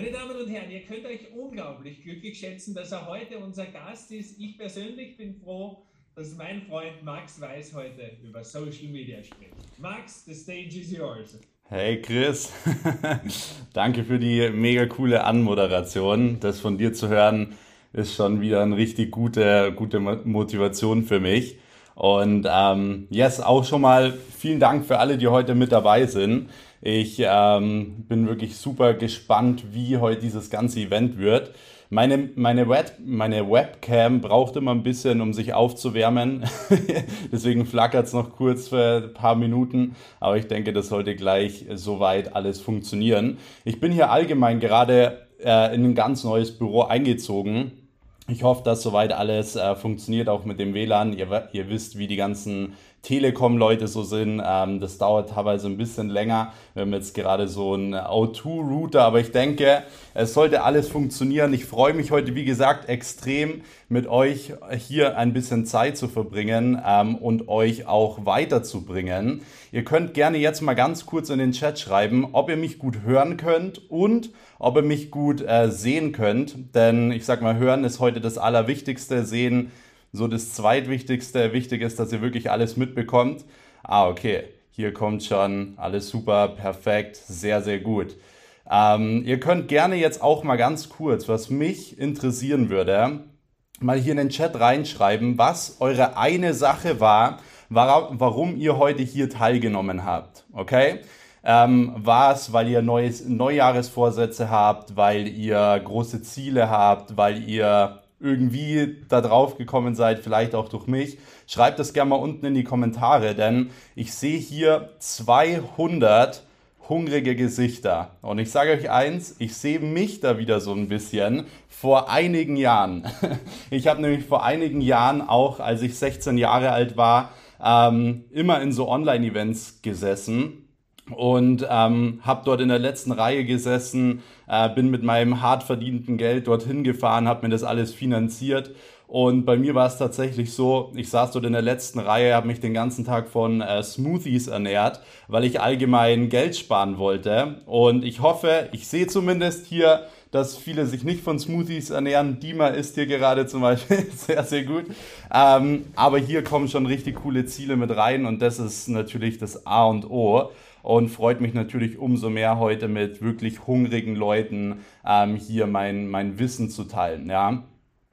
Meine Damen und Herren, ihr könnt euch unglaublich glücklich schätzen, dass er heute unser Gast ist. Ich persönlich bin froh, dass mein Freund Max Weiß heute über Social Media spricht. Max, the stage is yours. Hey Chris, danke für die mega coole Anmoderation. Das von dir zu hören ist schon wieder eine richtig gute, gute Motivation für mich. Und ähm, yes, auch schon mal vielen Dank für alle, die heute mit dabei sind. Ich ähm, bin wirklich super gespannt, wie heute dieses ganze Event wird. Meine, meine, Web, meine Webcam braucht immer ein bisschen, um sich aufzuwärmen. Deswegen flackert es noch kurz für ein paar Minuten. Aber ich denke, das sollte gleich soweit alles funktionieren. Ich bin hier allgemein gerade äh, in ein ganz neues Büro eingezogen. Ich hoffe, dass soweit alles äh, funktioniert, auch mit dem WLAN. Ihr, ihr wisst, wie die ganzen Telekom-Leute so sind. Ähm, das dauert teilweise ein bisschen länger. Wir haben jetzt gerade so einen O2-Router, aber ich denke, es sollte alles funktionieren. Ich freue mich heute, wie gesagt, extrem mit euch hier ein bisschen Zeit zu verbringen ähm, und euch auch weiterzubringen. Ihr könnt gerne jetzt mal ganz kurz in den Chat schreiben, ob ihr mich gut hören könnt und ob ihr mich gut äh, sehen könnt. Denn ich sag mal, hören ist heute das Allerwichtigste. Sehen so das zweitwichtigste. Wichtig ist, dass ihr wirklich alles mitbekommt. Ah, okay. Hier kommt schon alles super, perfekt, sehr, sehr gut. Ähm, ihr könnt gerne jetzt auch mal ganz kurz, was mich interessieren würde, mal hier in den Chat reinschreiben, was eure eine Sache war, warum ihr heute hier teilgenommen habt. Okay? Ähm, war es, weil ihr neues, Neujahresvorsätze habt, weil ihr große Ziele habt, weil ihr irgendwie da drauf gekommen seid, vielleicht auch durch mich, schreibt das gerne mal unten in die Kommentare, denn ich sehe hier 200 hungrige Gesichter. Und ich sage euch eins, ich sehe mich da wieder so ein bisschen vor einigen Jahren. Ich habe nämlich vor einigen Jahren auch, als ich 16 Jahre alt war, ähm, immer in so Online-Events gesessen und ähm, habe dort in der letzten Reihe gesessen, äh, bin mit meinem hart verdienten Geld dorthin gefahren, habe mir das alles finanziert und bei mir war es tatsächlich so, ich saß dort in der letzten Reihe, habe mich den ganzen Tag von äh, Smoothies ernährt, weil ich allgemein Geld sparen wollte und ich hoffe, ich sehe zumindest hier dass viele sich nicht von Smoothies ernähren. Dima ist hier gerade zum Beispiel sehr, sehr gut. Ähm, aber hier kommen schon richtig coole Ziele mit rein und das ist natürlich das A und O und freut mich natürlich umso mehr heute mit wirklich hungrigen Leuten ähm, hier mein, mein Wissen zu teilen. Ja.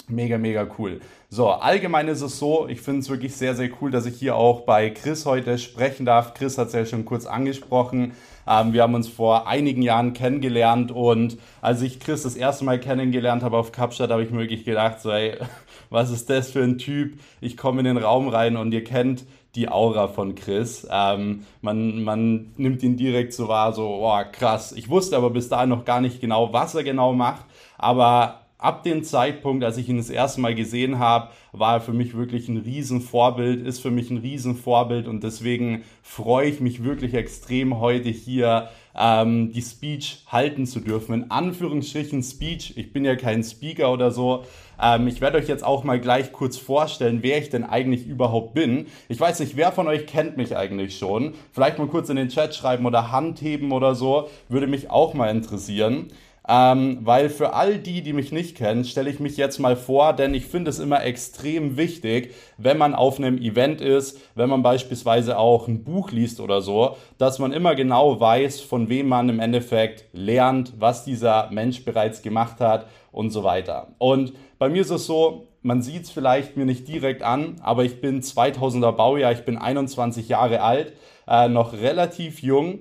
Mega, mega cool. So, allgemein ist es so, ich finde es wirklich sehr, sehr cool, dass ich hier auch bei Chris heute sprechen darf. Chris hat es ja schon kurz angesprochen. Ähm, wir haben uns vor einigen Jahren kennengelernt und als ich Chris das erste Mal kennengelernt habe auf Kapstadt, habe ich mir wirklich gedacht, so, ey, was ist das für ein Typ? Ich komme in den Raum rein und ihr kennt die Aura von Chris. Ähm, man, man nimmt ihn direkt so wahr, so, oh, krass. Ich wusste aber bis dahin noch gar nicht genau, was er genau macht. Aber ab dem Zeitpunkt, als ich ihn das erste Mal gesehen habe, war er für mich wirklich ein Riesenvorbild, ist für mich ein Riesenvorbild und deswegen freue ich mich wirklich extrem heute hier ähm, die Speech halten zu dürfen. In Anführungsstrichen Speech. Ich bin ja kein Speaker oder so. Ähm, ich werde euch jetzt auch mal gleich kurz vorstellen, wer ich denn eigentlich überhaupt bin. Ich weiß nicht, wer von euch kennt mich eigentlich schon. Vielleicht mal kurz in den Chat schreiben oder Handheben oder so. Würde mich auch mal interessieren. Ähm, weil für all die, die mich nicht kennen, stelle ich mich jetzt mal vor, denn ich finde es immer extrem wichtig, wenn man auf einem Event ist, wenn man beispielsweise auch ein Buch liest oder so, dass man immer genau weiß, von wem man im Endeffekt lernt, was dieser Mensch bereits gemacht hat und so weiter. Und bei mir ist es so, man sieht es vielleicht mir nicht direkt an, aber ich bin 2000er Baujahr, ich bin 21 Jahre alt, äh, noch relativ jung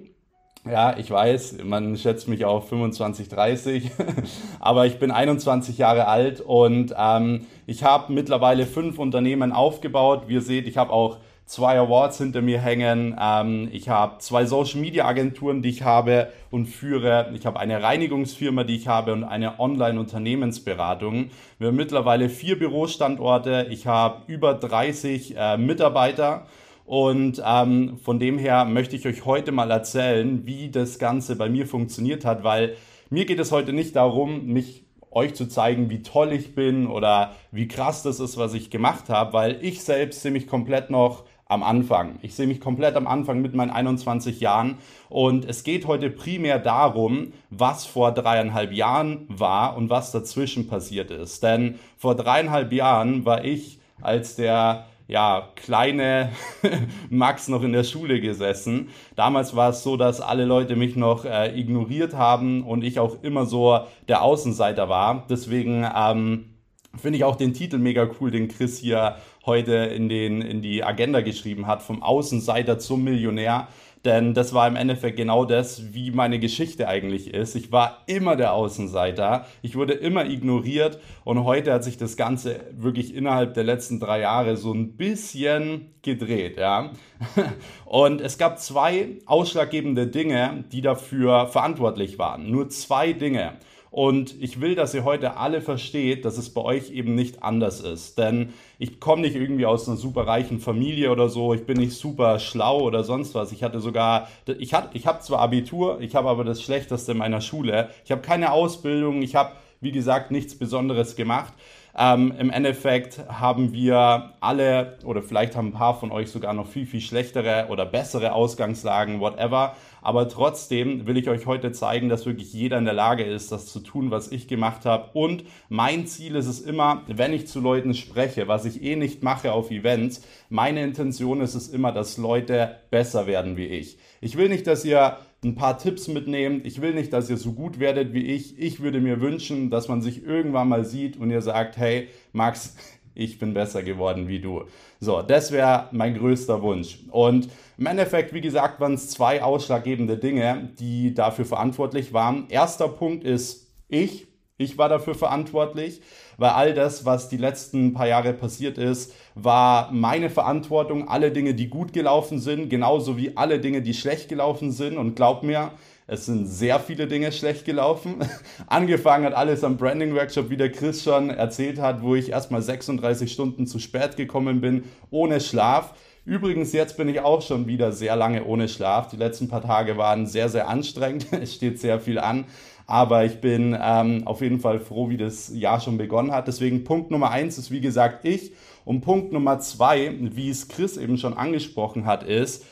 ja, ich weiß, man schätzt mich auf 25, 30, aber ich bin 21 Jahre alt und ähm, ich habe mittlerweile fünf Unternehmen aufgebaut. Wie ihr seht, ich habe auch zwei Awards hinter mir hängen. Ähm, ich habe zwei Social Media Agenturen, die ich habe und führe. Ich habe eine Reinigungsfirma, die ich habe und eine Online-Unternehmensberatung. Wir haben mittlerweile vier Bürostandorte. Ich habe über 30 äh, Mitarbeiter. Und ähm, von dem her möchte ich euch heute mal erzählen, wie das Ganze bei mir funktioniert hat, weil mir geht es heute nicht darum, mich euch zu zeigen, wie toll ich bin oder wie krass das ist, was ich gemacht habe, weil ich selbst sehe mich komplett noch am Anfang. Ich sehe mich komplett am Anfang mit meinen 21 Jahren und es geht heute primär darum, was vor dreieinhalb Jahren war und was dazwischen passiert ist. Denn vor dreieinhalb Jahren war ich als der ja, kleine Max noch in der Schule gesessen. Damals war es so, dass alle Leute mich noch äh, ignoriert haben und ich auch immer so der Außenseiter war. Deswegen ähm, finde ich auch den Titel mega cool, den Chris hier heute in, den, in die Agenda geschrieben hat, vom Außenseiter zum Millionär. Denn das war im Endeffekt genau das, wie meine Geschichte eigentlich ist. Ich war immer der Außenseiter. Ich wurde immer ignoriert. Und heute hat sich das Ganze wirklich innerhalb der letzten drei Jahre so ein bisschen gedreht. Ja? Und es gab zwei ausschlaggebende Dinge, die dafür verantwortlich waren. Nur zwei Dinge. Und ich will, dass ihr heute alle versteht, dass es bei euch eben nicht anders ist. Denn ich komme nicht irgendwie aus einer super reichen Familie oder so. Ich bin nicht super schlau oder sonst was. Ich hatte sogar, ich, hat, ich habe zwar Abitur, ich habe aber das Schlechteste in meiner Schule. Ich habe keine Ausbildung. Ich habe, wie gesagt, nichts Besonderes gemacht. Ähm, Im Endeffekt haben wir alle oder vielleicht haben ein paar von euch sogar noch viel, viel schlechtere oder bessere Ausgangslagen, whatever. Aber trotzdem will ich euch heute zeigen, dass wirklich jeder in der Lage ist, das zu tun, was ich gemacht habe. Und mein Ziel ist es immer, wenn ich zu Leuten spreche, was ich eh nicht mache auf Events, meine Intention ist es immer, dass Leute besser werden wie ich. Ich will nicht, dass ihr ein paar Tipps mitnehmt. Ich will nicht, dass ihr so gut werdet wie ich. Ich würde mir wünschen, dass man sich irgendwann mal sieht und ihr sagt, hey, Max, ich bin besser geworden wie du. So, das wäre mein größter Wunsch. Und im Endeffekt, wie gesagt, waren es zwei ausschlaggebende Dinge, die dafür verantwortlich waren. Erster Punkt ist ich. Ich war dafür verantwortlich, weil all das, was die letzten paar Jahre passiert ist, war meine Verantwortung. Alle Dinge, die gut gelaufen sind, genauso wie alle Dinge, die schlecht gelaufen sind. Und glaub mir, es sind sehr viele Dinge schlecht gelaufen. Angefangen hat alles am Branding Workshop, wie der Chris schon erzählt hat, wo ich erstmal 36 Stunden zu spät gekommen bin, ohne Schlaf. Übrigens, jetzt bin ich auch schon wieder sehr lange ohne Schlaf. Die letzten paar Tage waren sehr, sehr anstrengend. Es steht sehr viel an. Aber ich bin ähm, auf jeden Fall froh, wie das Jahr schon begonnen hat. Deswegen Punkt Nummer eins ist, wie gesagt, ich. Und Punkt Nummer zwei, wie es Chris eben schon angesprochen hat, ist,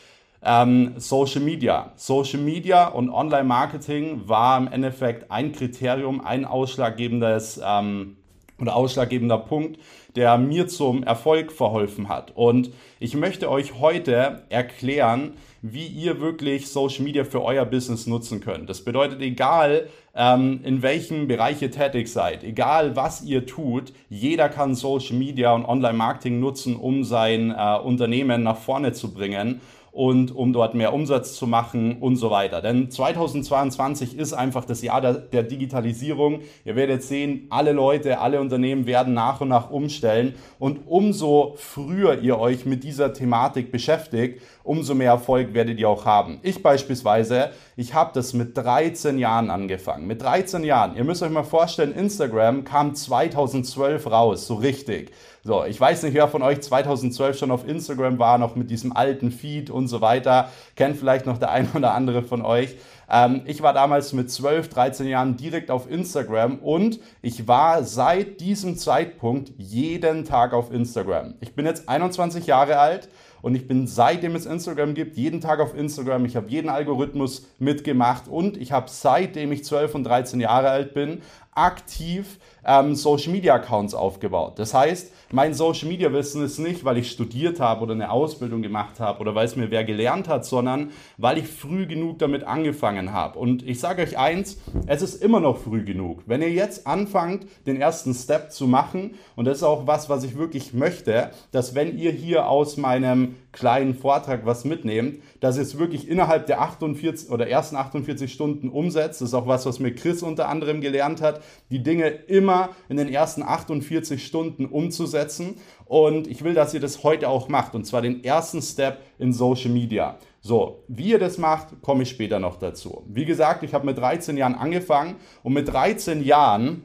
ähm, Social Media. Social Media und Online-Marketing war im Endeffekt ein Kriterium, ein ausschlaggebendes ähm, oder ausschlaggebender Punkt, der mir zum Erfolg verholfen hat. Und ich möchte euch heute erklären, wie ihr wirklich Social Media für euer Business nutzen könnt. Das bedeutet, egal ähm, in welchem Bereich ihr tätig seid, egal was ihr tut, jeder kann Social Media und Online-Marketing nutzen, um sein äh, Unternehmen nach vorne zu bringen und um dort mehr Umsatz zu machen und so weiter. Denn 2022 ist einfach das Jahr der, der, Digitalisierung. Ihr werdet sehen, alle Leute, alle Unternehmen werden nach und nach umstellen und umso früher ihr euch mit dieser Thematik beschäftigt, umso mehr Erfolg werdet ihr auch haben. Ich beispielsweise, ich habe das mit 13 Jahren angefangen. Mit 13 Jahren. Ihr müsst euch mal vorstellen, Instagram kam 2012 raus, so richtig. So, ich weiß nicht, wer von euch 2012 schon auf Instagram war, noch mit diesem alten Feed und so weiter. Kennt vielleicht noch der ein oder andere von euch. Ähm, ich war damals mit 12, 13 Jahren direkt auf Instagram und ich war seit diesem Zeitpunkt jeden Tag auf Instagram. Ich bin jetzt 21 Jahre alt und ich bin seitdem es Instagram gibt, jeden Tag auf Instagram. Ich habe jeden Algorithmus mitgemacht und ich habe seitdem ich 12 und 13 Jahre alt bin aktiv ähm, Social Media Accounts aufgebaut. Das heißt, mein Social Media Wissen ist nicht, weil ich studiert habe oder eine Ausbildung gemacht habe oder weil es mir wer gelernt hat, sondern weil ich früh genug damit angefangen habe. Und ich sage euch eins, es ist immer noch früh genug. Wenn ihr jetzt anfangt, den ersten Step zu machen, und das ist auch was, was ich wirklich möchte, dass wenn ihr hier aus meinem kleinen Vortrag was mitnehmt, dass ihr es wirklich innerhalb der 48 oder ersten 48 Stunden umsetzt. Das ist auch was, was mir Chris unter anderem gelernt hat, die Dinge immer in den ersten 48 Stunden umzusetzen. Und ich will, dass ihr das heute auch macht, und zwar den ersten Step in Social Media. So, wie ihr das macht, komme ich später noch dazu. Wie gesagt, ich habe mit 13 Jahren angefangen und mit 13 Jahren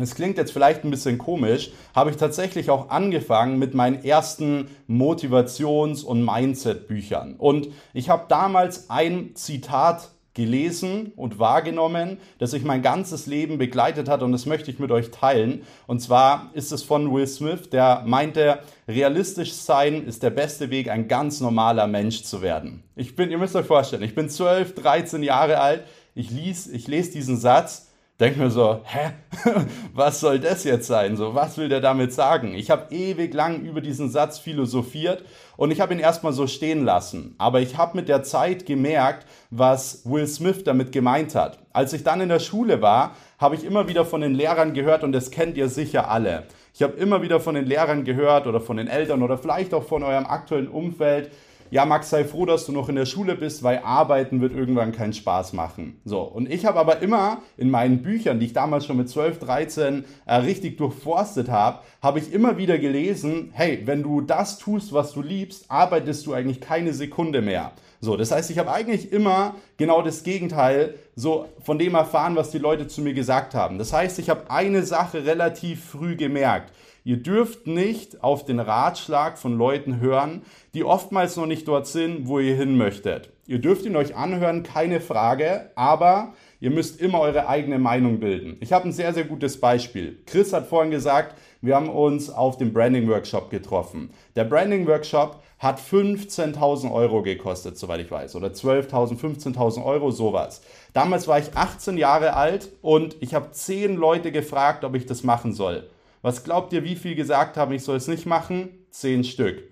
das klingt jetzt vielleicht ein bisschen komisch, habe ich tatsächlich auch angefangen mit meinen ersten Motivations- und Mindset-Büchern. Und ich habe damals ein Zitat gelesen und wahrgenommen, das sich mein ganzes Leben begleitet hat und das möchte ich mit euch teilen. Und zwar ist es von Will Smith, der meinte, realistisch sein ist der beste Weg, ein ganz normaler Mensch zu werden. Ich bin, ihr müsst euch vorstellen, ich bin 12, 13 Jahre alt, ich, lies, ich lese diesen Satz denke mir so, hä, was soll das jetzt sein? So, was will der damit sagen? Ich habe ewig lang über diesen Satz philosophiert und ich habe ihn erstmal so stehen lassen. Aber ich habe mit der Zeit gemerkt, was Will Smith damit gemeint hat. Als ich dann in der Schule war, habe ich immer wieder von den Lehrern gehört und das kennt ihr sicher alle. Ich habe immer wieder von den Lehrern gehört oder von den Eltern oder vielleicht auch von eurem aktuellen Umfeld, ja, Max, sei froh, dass du noch in der Schule bist, weil arbeiten wird irgendwann keinen Spaß machen. So, und ich habe aber immer in meinen Büchern, die ich damals schon mit 12, 13 äh, richtig durchforstet habe, habe ich immer wieder gelesen, hey, wenn du das tust, was du liebst, arbeitest du eigentlich keine Sekunde mehr. So, das heißt, ich habe eigentlich immer genau das Gegenteil so von dem erfahren, was die Leute zu mir gesagt haben. Das heißt, ich habe eine Sache relativ früh gemerkt. Ihr dürft nicht auf den Ratschlag von Leuten hören, die oftmals noch nicht dort sind, wo ihr hin möchtet. Ihr dürft ihn euch anhören, keine Frage, aber ihr müsst immer eure eigene Meinung bilden. Ich habe ein sehr, sehr gutes Beispiel. Chris hat vorhin gesagt, wir haben uns auf dem Branding Workshop getroffen. Der Branding Workshop hat 15.000 Euro gekostet, soweit ich weiß, oder 12.000, 15.000 Euro, sowas. Damals war ich 18 Jahre alt und ich habe 10 Leute gefragt, ob ich das machen soll. Was glaubt ihr, wie viel gesagt haben, ich soll es nicht machen? Zehn Stück.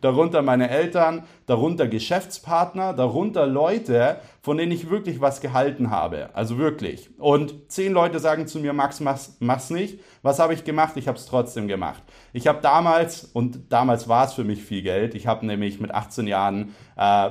Darunter meine Eltern, darunter Geschäftspartner, darunter Leute, von denen ich wirklich was gehalten habe. Also wirklich. Und zehn Leute sagen zu mir, Max, mach's, mach's nicht. Was habe ich gemacht? Ich habe es trotzdem gemacht. Ich habe damals, und damals war es für mich viel Geld, ich habe nämlich mit 18 Jahren, äh,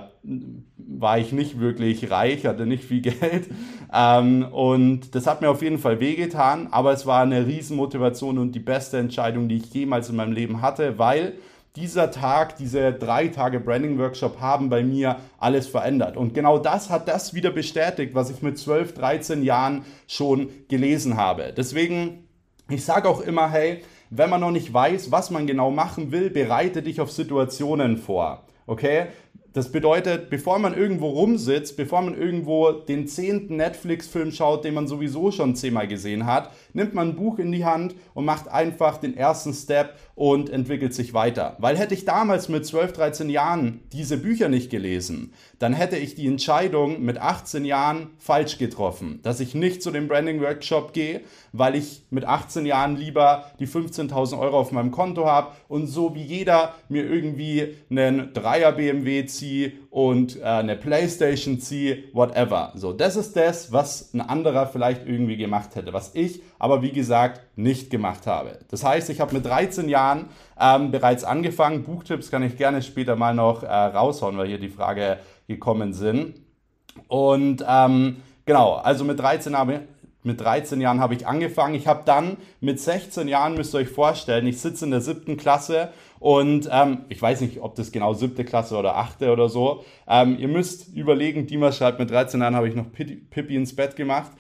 war ich nicht wirklich reich, hatte nicht viel Geld. Ähm, und das hat mir auf jeden Fall wehgetan, aber es war eine Riesenmotivation und die beste Entscheidung, die ich jemals in meinem Leben hatte, weil dieser Tag, diese drei Tage Branding Workshop haben bei mir alles verändert. Und genau das hat das wieder bestätigt, was ich mit 12, 13 Jahren schon gelesen habe. Deswegen, ich sage auch immer, hey, wenn man noch nicht weiß, was man genau machen will, bereite dich auf Situationen vor. Okay? Das bedeutet, bevor man irgendwo rumsitzt, bevor man irgendwo den zehnten Netflix-Film schaut, den man sowieso schon zehnmal gesehen hat, nimmt man ein Buch in die Hand und macht einfach den ersten Step und entwickelt sich weiter. Weil hätte ich damals mit 12, 13 Jahren diese Bücher nicht gelesen, dann hätte ich die Entscheidung mit 18 Jahren falsch getroffen, dass ich nicht zu dem Branding Workshop gehe, weil ich mit 18 Jahren lieber die 15.000 Euro auf meinem Konto habe und so wie jeder mir irgendwie einen Dreier BMW ziehe und äh, eine Playstation ziehe, whatever. So, das ist das, was ein anderer vielleicht irgendwie gemacht hätte, was ich aber wie gesagt nicht gemacht habe. Das heißt, ich habe mit 13 Jahren ähm, bereits angefangen. Buchtipps kann ich gerne später mal noch äh, raushauen, weil hier die Frage gekommen sind. Und ähm, genau, also mit 13 habe mit 13 Jahren habe ich angefangen. Ich habe dann mit 16 Jahren, müsst ihr euch vorstellen, ich sitze in der siebten Klasse und ähm, ich weiß nicht, ob das genau siebte Klasse oder achte oder so. Ähm, ihr müsst überlegen, Dima schreibt, mit 13 Jahren habe ich noch Pippi ins Bett gemacht.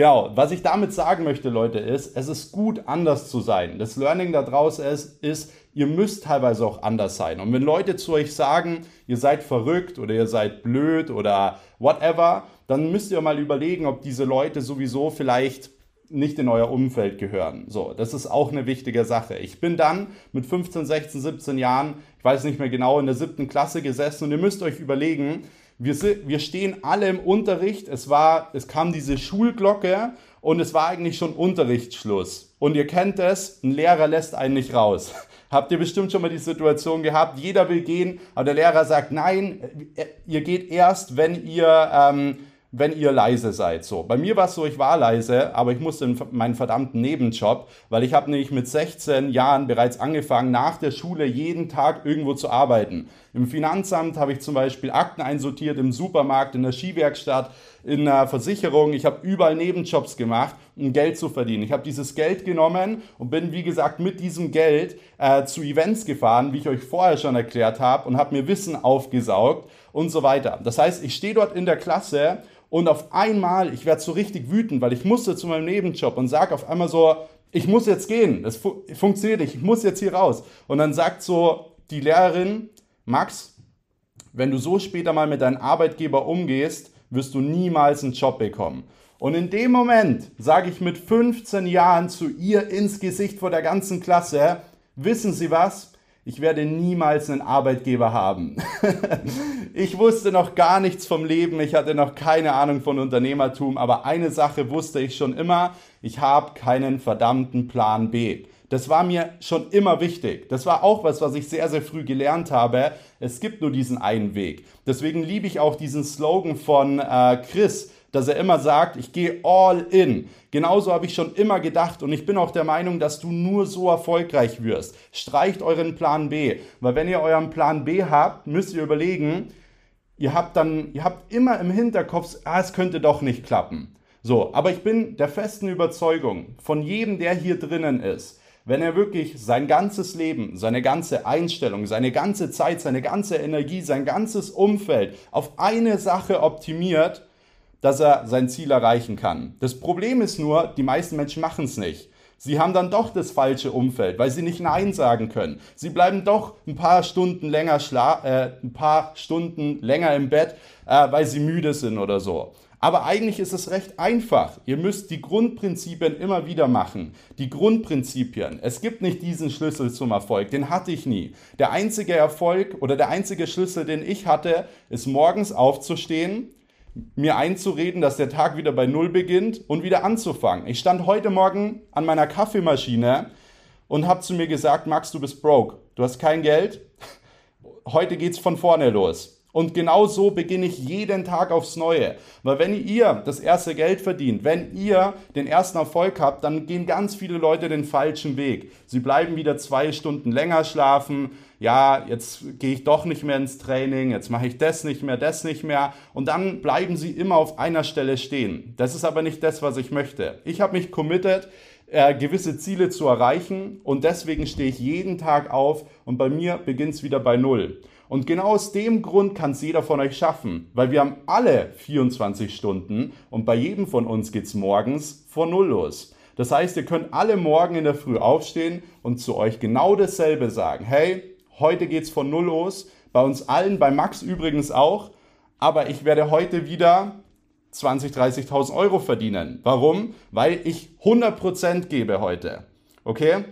Genau, was ich damit sagen möchte, Leute, ist, es ist gut, anders zu sein. Das Learning da draußen ist, ist, ihr müsst teilweise auch anders sein. Und wenn Leute zu euch sagen, ihr seid verrückt oder ihr seid blöd oder whatever, dann müsst ihr mal überlegen, ob diese Leute sowieso vielleicht nicht in euer Umfeld gehören. So, das ist auch eine wichtige Sache. Ich bin dann mit 15, 16, 17 Jahren, ich weiß nicht mehr genau, in der siebten Klasse gesessen und ihr müsst euch überlegen, wir, wir stehen alle im Unterricht. Es, war, es kam diese Schulglocke und es war eigentlich schon Unterrichtsschluss. Und ihr kennt es, ein Lehrer lässt einen nicht raus. Habt ihr bestimmt schon mal die Situation gehabt, jeder will gehen, aber der Lehrer sagt, nein, ihr geht erst, wenn ihr ähm, wenn ihr leise seid. So, bei mir war es so, ich war leise, aber ich musste in meinen verdammten Nebenjob, weil ich habe nämlich mit 16 Jahren bereits angefangen, nach der Schule jeden Tag irgendwo zu arbeiten. Im Finanzamt habe ich zum Beispiel Akten einsortiert, im Supermarkt, in der Skiwerkstatt, in der Versicherung. Ich habe überall Nebenjobs gemacht, um Geld zu verdienen. Ich habe dieses Geld genommen und bin, wie gesagt, mit diesem Geld äh, zu Events gefahren, wie ich euch vorher schon erklärt habe, und habe mir Wissen aufgesaugt und so weiter. Das heißt, ich stehe dort in der Klasse und auf einmal, ich werde so richtig wütend, weil ich musste zu meinem Nebenjob und sage auf einmal so, ich muss jetzt gehen, das fu funktioniert nicht, ich muss jetzt hier raus. Und dann sagt so die Lehrerin, Max, wenn du so später mal mit deinem Arbeitgeber umgehst, wirst du niemals einen Job bekommen. Und in dem Moment sage ich mit 15 Jahren zu ihr ins Gesicht vor der ganzen Klasse, wissen Sie was? Ich werde niemals einen Arbeitgeber haben. ich wusste noch gar nichts vom Leben, ich hatte noch keine Ahnung von Unternehmertum, aber eine Sache wusste ich schon immer, ich habe keinen verdammten Plan B. Das war mir schon immer wichtig. Das war auch was, was ich sehr, sehr früh gelernt habe. Es gibt nur diesen einen Weg. Deswegen liebe ich auch diesen Slogan von äh, Chris, dass er immer sagt, ich gehe all in. Genauso habe ich schon immer gedacht und ich bin auch der Meinung, dass du nur so erfolgreich wirst. Streicht euren Plan B, weil wenn ihr euren Plan B habt, müsst ihr überlegen, ihr habt dann, ihr habt immer im Hinterkopf, ah, es könnte doch nicht klappen. So, aber ich bin der festen Überzeugung von jedem, der hier drinnen ist, wenn er wirklich sein ganzes Leben, seine ganze Einstellung, seine ganze Zeit, seine ganze Energie, sein ganzes Umfeld auf eine Sache optimiert, dass er sein Ziel erreichen kann. Das Problem ist nur, die meisten Menschen machen es nicht. Sie haben dann doch das falsche Umfeld, weil sie nicht Nein sagen können. Sie bleiben doch ein paar Stunden länger, schla äh, ein paar Stunden länger im Bett, äh, weil sie müde sind oder so. Aber eigentlich ist es recht einfach. Ihr müsst die Grundprinzipien immer wieder machen. Die Grundprinzipien. Es gibt nicht diesen Schlüssel zum Erfolg. Den hatte ich nie. Der einzige Erfolg oder der einzige Schlüssel, den ich hatte, ist morgens aufzustehen, mir einzureden, dass der Tag wieder bei Null beginnt und wieder anzufangen. Ich stand heute Morgen an meiner Kaffeemaschine und habe zu mir gesagt, Max, du bist broke. Du hast kein Geld. Heute geht's von vorne los. Und genau so beginne ich jeden Tag aufs Neue. Weil wenn ihr das erste Geld verdient, wenn ihr den ersten Erfolg habt, dann gehen ganz viele Leute den falschen Weg. Sie bleiben wieder zwei Stunden länger schlafen. Ja, jetzt gehe ich doch nicht mehr ins Training, jetzt mache ich das nicht mehr, das nicht mehr. Und dann bleiben sie immer auf einer Stelle stehen. Das ist aber nicht das, was ich möchte. Ich habe mich committed, äh, gewisse Ziele zu erreichen und deswegen stehe ich jeden Tag auf und bei mir beginnt es wieder bei Null. Und genau aus dem Grund kann es jeder von euch schaffen, weil wir haben alle 24 Stunden und bei jedem von uns geht es morgens vor Null los. Das heißt, ihr könnt alle morgen in der Früh aufstehen und zu euch genau dasselbe sagen. Hey, heute geht es von Null los. Bei uns allen, bei Max übrigens auch. Aber ich werde heute wieder 20.000, 30.000 Euro verdienen. Warum? Weil ich 100% gebe heute. Okay?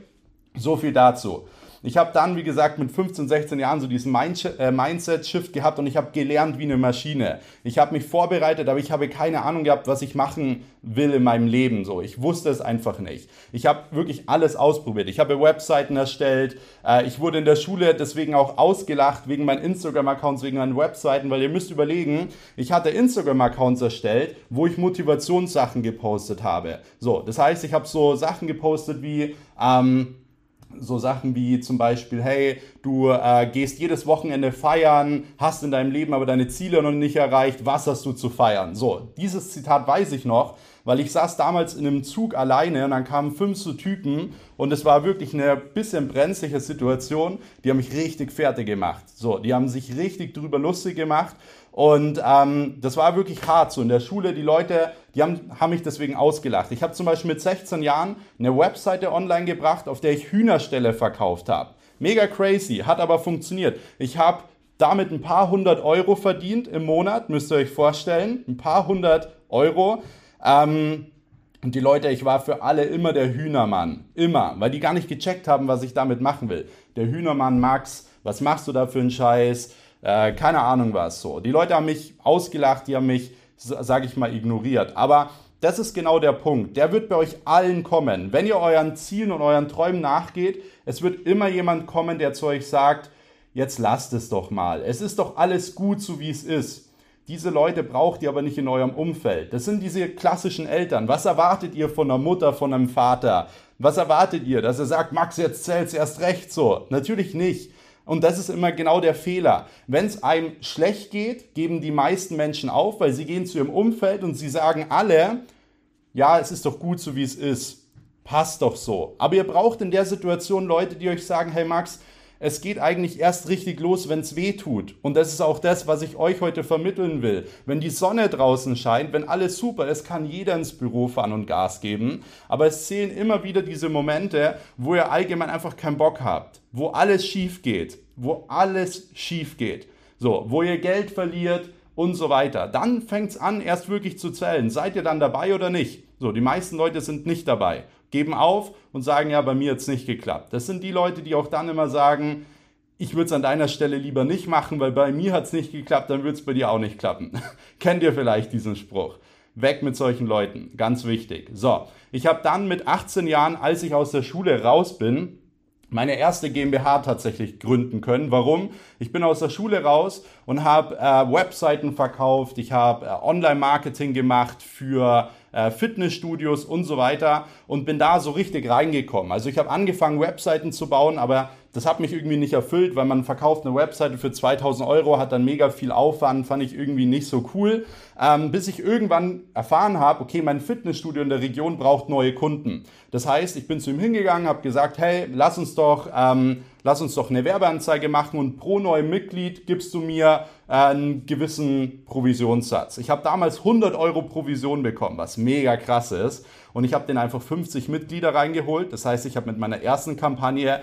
So viel dazu. Ich habe dann, wie gesagt, mit 15, 16 Jahren so diesen äh, Mindset-Shift gehabt und ich habe gelernt wie eine Maschine. Ich habe mich vorbereitet, aber ich habe keine Ahnung gehabt, was ich machen will in meinem Leben. So, ich wusste es einfach nicht. Ich habe wirklich alles ausprobiert. Ich habe Webseiten erstellt. Äh, ich wurde in der Schule deswegen auch ausgelacht wegen meinen Instagram-Accounts, wegen meinen Webseiten, weil ihr müsst überlegen, ich hatte Instagram-Accounts erstellt, wo ich Motivationssachen gepostet habe. So, das heißt, ich habe so Sachen gepostet wie ähm, so Sachen wie zum Beispiel, hey, du äh, gehst jedes Wochenende feiern, hast in deinem Leben aber deine Ziele noch nicht erreicht, was hast du zu feiern? So, dieses Zitat weiß ich noch, weil ich saß damals in einem Zug alleine und dann kamen fünf so Typen und es war wirklich eine bisschen brenzliche Situation. Die haben mich richtig fertig gemacht. So, die haben sich richtig drüber lustig gemacht und ähm, das war wirklich hart so in der Schule. Die Leute, die haben, haben mich deswegen ausgelacht. Ich habe zum Beispiel mit 16 Jahren eine Webseite online gebracht, auf der ich Hühnerställe verkauft habe. Mega crazy, hat aber funktioniert. Ich habe damit ein paar hundert Euro verdient im Monat, müsst ihr euch vorstellen. Ein paar hundert Euro. Ähm, und die Leute, ich war für alle immer der Hühnermann. Immer. Weil die gar nicht gecheckt haben, was ich damit machen will. Der Hühnermann Max, was machst du da für einen Scheiß? Äh, keine Ahnung was so. Die Leute haben mich ausgelacht, die haben mich, sage ich mal, ignoriert. Aber das ist genau der Punkt. Der wird bei euch allen kommen. Wenn ihr euren Zielen und euren Träumen nachgeht, es wird immer jemand kommen, der zu euch sagt, jetzt lasst es doch mal. Es ist doch alles gut, so wie es ist. Diese Leute braucht ihr aber nicht in eurem Umfeld. Das sind diese klassischen Eltern. Was erwartet ihr von einer Mutter, von einem Vater? Was erwartet ihr? Dass er sagt, Max, jetzt zählt's erst recht so. Natürlich nicht. Und das ist immer genau der Fehler. Wenn es einem schlecht geht, geben die meisten Menschen auf, weil sie gehen zu ihrem Umfeld und sie sagen alle, ja, es ist doch gut so, wie es ist. Passt doch so. Aber ihr braucht in der Situation Leute, die euch sagen, hey Max, es geht eigentlich erst richtig los, wenn es weh tut. Und das ist auch das, was ich euch heute vermitteln will. Wenn die Sonne draußen scheint, wenn alles super ist, kann jeder ins Büro fahren und Gas geben. Aber es zählen immer wieder diese Momente, wo ihr allgemein einfach keinen Bock habt, wo alles schief geht, wo alles schief geht. So, wo ihr Geld verliert und so weiter. Dann fängt es an, erst wirklich zu zählen. Seid ihr dann dabei oder nicht? So, die meisten Leute sind nicht dabei, geben auf und sagen, ja, bei mir hat es nicht geklappt. Das sind die Leute, die auch dann immer sagen, ich würde es an deiner Stelle lieber nicht machen, weil bei mir hat es nicht geklappt, dann wird es bei dir auch nicht klappen. Kennt ihr vielleicht diesen Spruch? Weg mit solchen Leuten, ganz wichtig. So, ich habe dann mit 18 Jahren, als ich aus der Schule raus bin, meine erste GmbH tatsächlich gründen können. Warum? Ich bin aus der Schule raus und habe äh, Webseiten verkauft, ich habe äh, Online-Marketing gemacht für äh, Fitnessstudios und so weiter und bin da so richtig reingekommen. Also ich habe angefangen, Webseiten zu bauen, aber das hat mich irgendwie nicht erfüllt, weil man verkauft eine Webseite für 2000 Euro, hat dann mega viel Aufwand, fand ich irgendwie nicht so cool. Ähm, bis ich irgendwann erfahren habe, okay, mein Fitnessstudio in der Region braucht neue Kunden. Das heißt, ich bin zu ihm hingegangen, habe gesagt, hey, lass uns doch, ähm, lass uns doch eine Werbeanzeige machen und pro neuem Mitglied gibst du mir einen gewissen Provisionssatz. Ich habe damals 100 Euro Provision bekommen, was mega krass ist. Und ich habe den einfach 50 Mitglieder reingeholt. Das heißt, ich habe mit meiner ersten Kampagne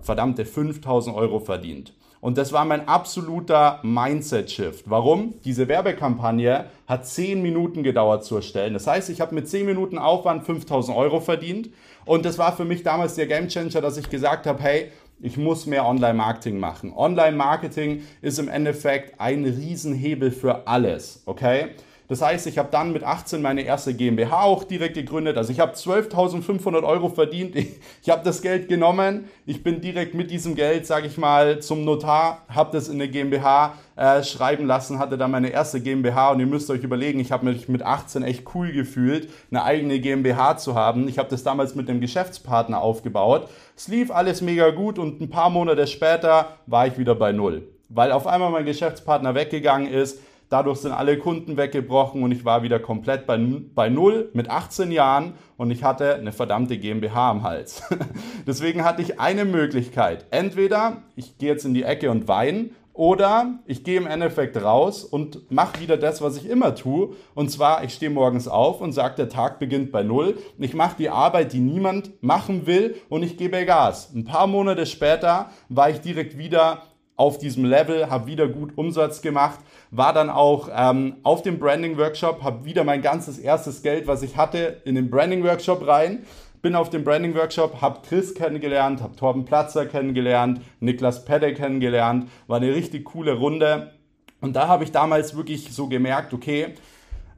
verdammte 5000 Euro verdient. Und das war mein absoluter Mindset-Shift. Warum? Diese Werbekampagne hat 10 Minuten gedauert zu erstellen. Das heißt, ich habe mit 10 Minuten Aufwand 5000 Euro verdient. Und das war für mich damals der Gamechanger, dass ich gesagt habe, hey, ich muss mehr Online-Marketing machen. Online-Marketing ist im Endeffekt ein Riesenhebel für alles, okay? Das heißt, ich habe dann mit 18 meine erste GmbH auch direkt gegründet. Also ich habe 12.500 Euro verdient. Ich, habe das Geld genommen. Ich bin direkt mit diesem Geld, sage ich mal, zum Notar, habe das in eine GmbH äh, schreiben lassen, hatte dann meine erste GmbH. Und ihr müsst euch überlegen, ich habe mich mit 18 echt cool gefühlt, eine eigene GmbH zu haben. Ich habe das damals mit einem Geschäftspartner aufgebaut. Es lief alles mega gut und ein paar Monate später war ich wieder bei Null. Weil auf einmal mein Geschäftspartner weggegangen ist Dadurch sind alle Kunden weggebrochen und ich war wieder komplett bei, bei Null mit 18 Jahren und ich hatte eine verdammte GmbH am Hals. Deswegen hatte ich eine Möglichkeit. Entweder ich gehe jetzt in die Ecke und weine oder ich gehe im Endeffekt raus und mache wieder das, was ich immer tue. Und zwar, ich stehe morgens auf und sage, der Tag beginnt bei Null. Ich mache die Arbeit, die niemand machen will und ich gebe Gas. Ein paar Monate später war ich direkt wieder auf diesem Level, habe wieder gut Umsatz gemacht, war dann auch ähm, auf dem Branding Workshop, habe wieder mein ganzes erstes Geld, was ich hatte, in den Branding Workshop rein. Bin auf dem Branding Workshop, habe Chris kennengelernt, habe Torben Platzer kennengelernt, Niklas Pedde kennengelernt, war eine richtig coole Runde. Und da habe ich damals wirklich so gemerkt, okay,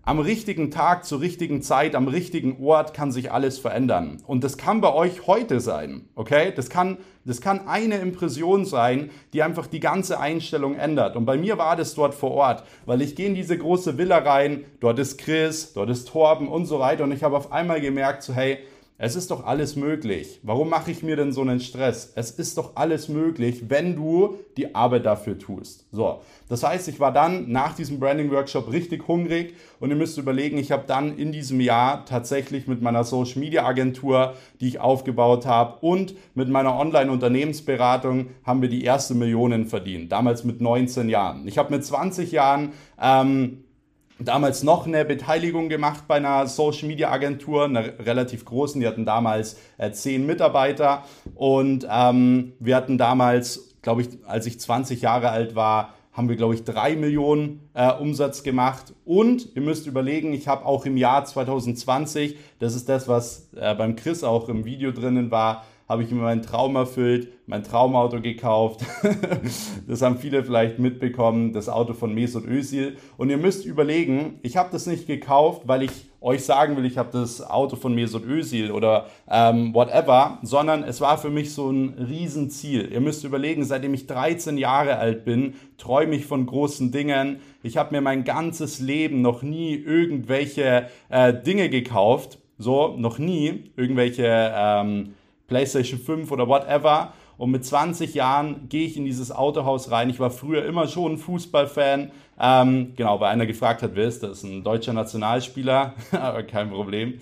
am richtigen Tag, zur richtigen Zeit, am richtigen Ort kann sich alles verändern. Und das kann bei euch heute sein, okay? Das kann, das kann eine Impression sein, die einfach die ganze Einstellung ändert. Und bei mir war das dort vor Ort, weil ich gehe in diese große Villa rein, dort ist Chris, dort ist Torben und so weiter. Und ich habe auf einmal gemerkt, so hey, es ist doch alles möglich. Warum mache ich mir denn so einen Stress? Es ist doch alles möglich, wenn du die Arbeit dafür tust. So, das heißt, ich war dann nach diesem Branding Workshop richtig hungrig und ihr müsst überlegen, ich habe dann in diesem Jahr tatsächlich mit meiner Social Media Agentur, die ich aufgebaut habe und mit meiner Online Unternehmensberatung haben wir die erste Millionen verdient. Damals mit 19 Jahren. Ich habe mit 20 Jahren ähm, damals noch eine Beteiligung gemacht bei einer Social Media Agentur, einer relativ großen. Die hatten damals äh, zehn Mitarbeiter und ähm, wir hatten damals, glaube ich, als ich 20 Jahre alt war, haben wir, glaube ich, drei Millionen äh, Umsatz gemacht. Und ihr müsst überlegen, ich habe auch im Jahr 2020, das ist das, was äh, beim Chris auch im Video drinnen war, habe ich mir meinen Traum erfüllt, mein Traumauto gekauft. das haben viele vielleicht mitbekommen, das Auto von Mesut Özil. Und ihr müsst überlegen, ich habe das nicht gekauft, weil ich euch sagen will, ich habe das Auto von Mesut Özil oder ähm, whatever, sondern es war für mich so ein Riesenziel. Ihr müsst überlegen, seitdem ich 13 Jahre alt bin, träume ich von großen Dingen. Ich habe mir mein ganzes Leben noch nie irgendwelche äh, Dinge gekauft, so noch nie irgendwelche ähm, PlayStation 5 oder whatever. Und mit 20 Jahren gehe ich in dieses Autohaus rein. Ich war früher immer schon ein Fußballfan. Ähm, genau, weil einer gefragt hat, wer ist das? Ein deutscher Nationalspieler, aber kein Problem.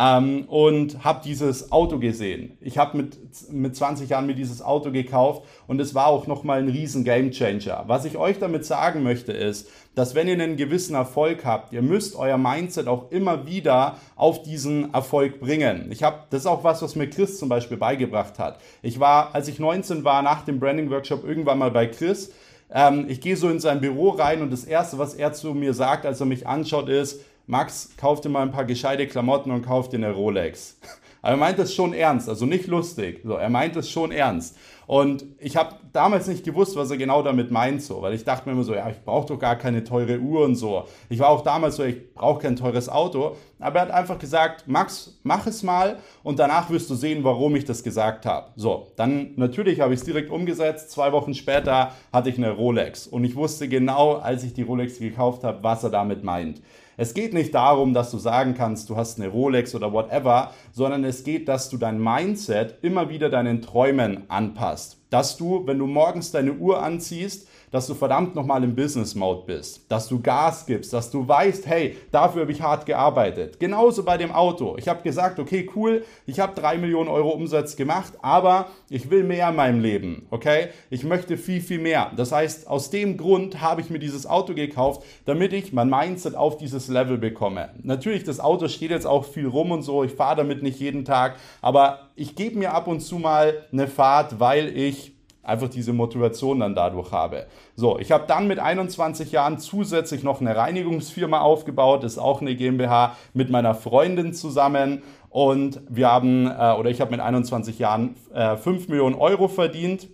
Ähm, und habe dieses Auto gesehen. Ich habe mit, mit 20 Jahren mir dieses Auto gekauft und es war auch nochmal ein riesen Gamechanger. Was ich euch damit sagen möchte ist, dass wenn ihr einen gewissen Erfolg habt, ihr müsst euer Mindset auch immer wieder auf diesen Erfolg bringen. Ich habe, das ist auch was, was mir Chris zum Beispiel beigebracht hat. Ich war, als ich 19 war, nach dem Branding Workshop irgendwann mal bei Chris Ähm, ich gehe so in sein Büro rein und das Erste, was er zu mir sagt, als er mich anschaut, ist, Max, kauf dir mal ein paar gescheite Klamotten und kauf dir eine Rolex. Aber er meint es schon ernst, also nicht lustig. So, er meint es schon ernst. Und ich habe damals nicht gewusst, was er genau damit meint, so, weil ich dachte mir immer so, ja, ich brauche doch gar keine teure Uhr und so. Ich war auch damals so, ich brauche kein teures Auto. Aber er hat einfach gesagt, Max, mach es mal und danach wirst du sehen, warum ich das gesagt habe. So, dann natürlich habe ich es direkt umgesetzt. Zwei Wochen später hatte ich eine Rolex und ich wusste genau, als ich die Rolex gekauft habe, was er damit meint. Es geht nicht darum, dass du sagen kannst, du hast eine Rolex oder whatever, sondern es geht, dass du dein Mindset immer wieder deinen Träumen anpasst. Dass du, wenn du morgens deine Uhr anziehst, dass du verdammt nochmal im Business Mode bist, dass du Gas gibst, dass du weißt, hey, dafür habe ich hart gearbeitet. Genauso bei dem Auto. Ich habe gesagt, okay, cool, ich habe drei Millionen Euro Umsatz gemacht, aber ich will mehr in meinem Leben, okay? Ich möchte viel, viel mehr. Das heißt, aus dem Grund habe ich mir dieses Auto gekauft, damit ich mein Mindset auf dieses Level bekomme. Natürlich, das Auto steht jetzt auch viel rum und so, ich fahre damit nicht jeden Tag, aber ich gebe mir ab und zu mal eine Fahrt, weil ich einfach diese Motivation dann dadurch habe. So, ich habe dann mit 21 Jahren zusätzlich noch eine Reinigungsfirma aufgebaut, ist auch eine GmbH mit meiner Freundin zusammen und wir haben, äh, oder ich habe mit 21 Jahren äh, 5 Millionen Euro verdient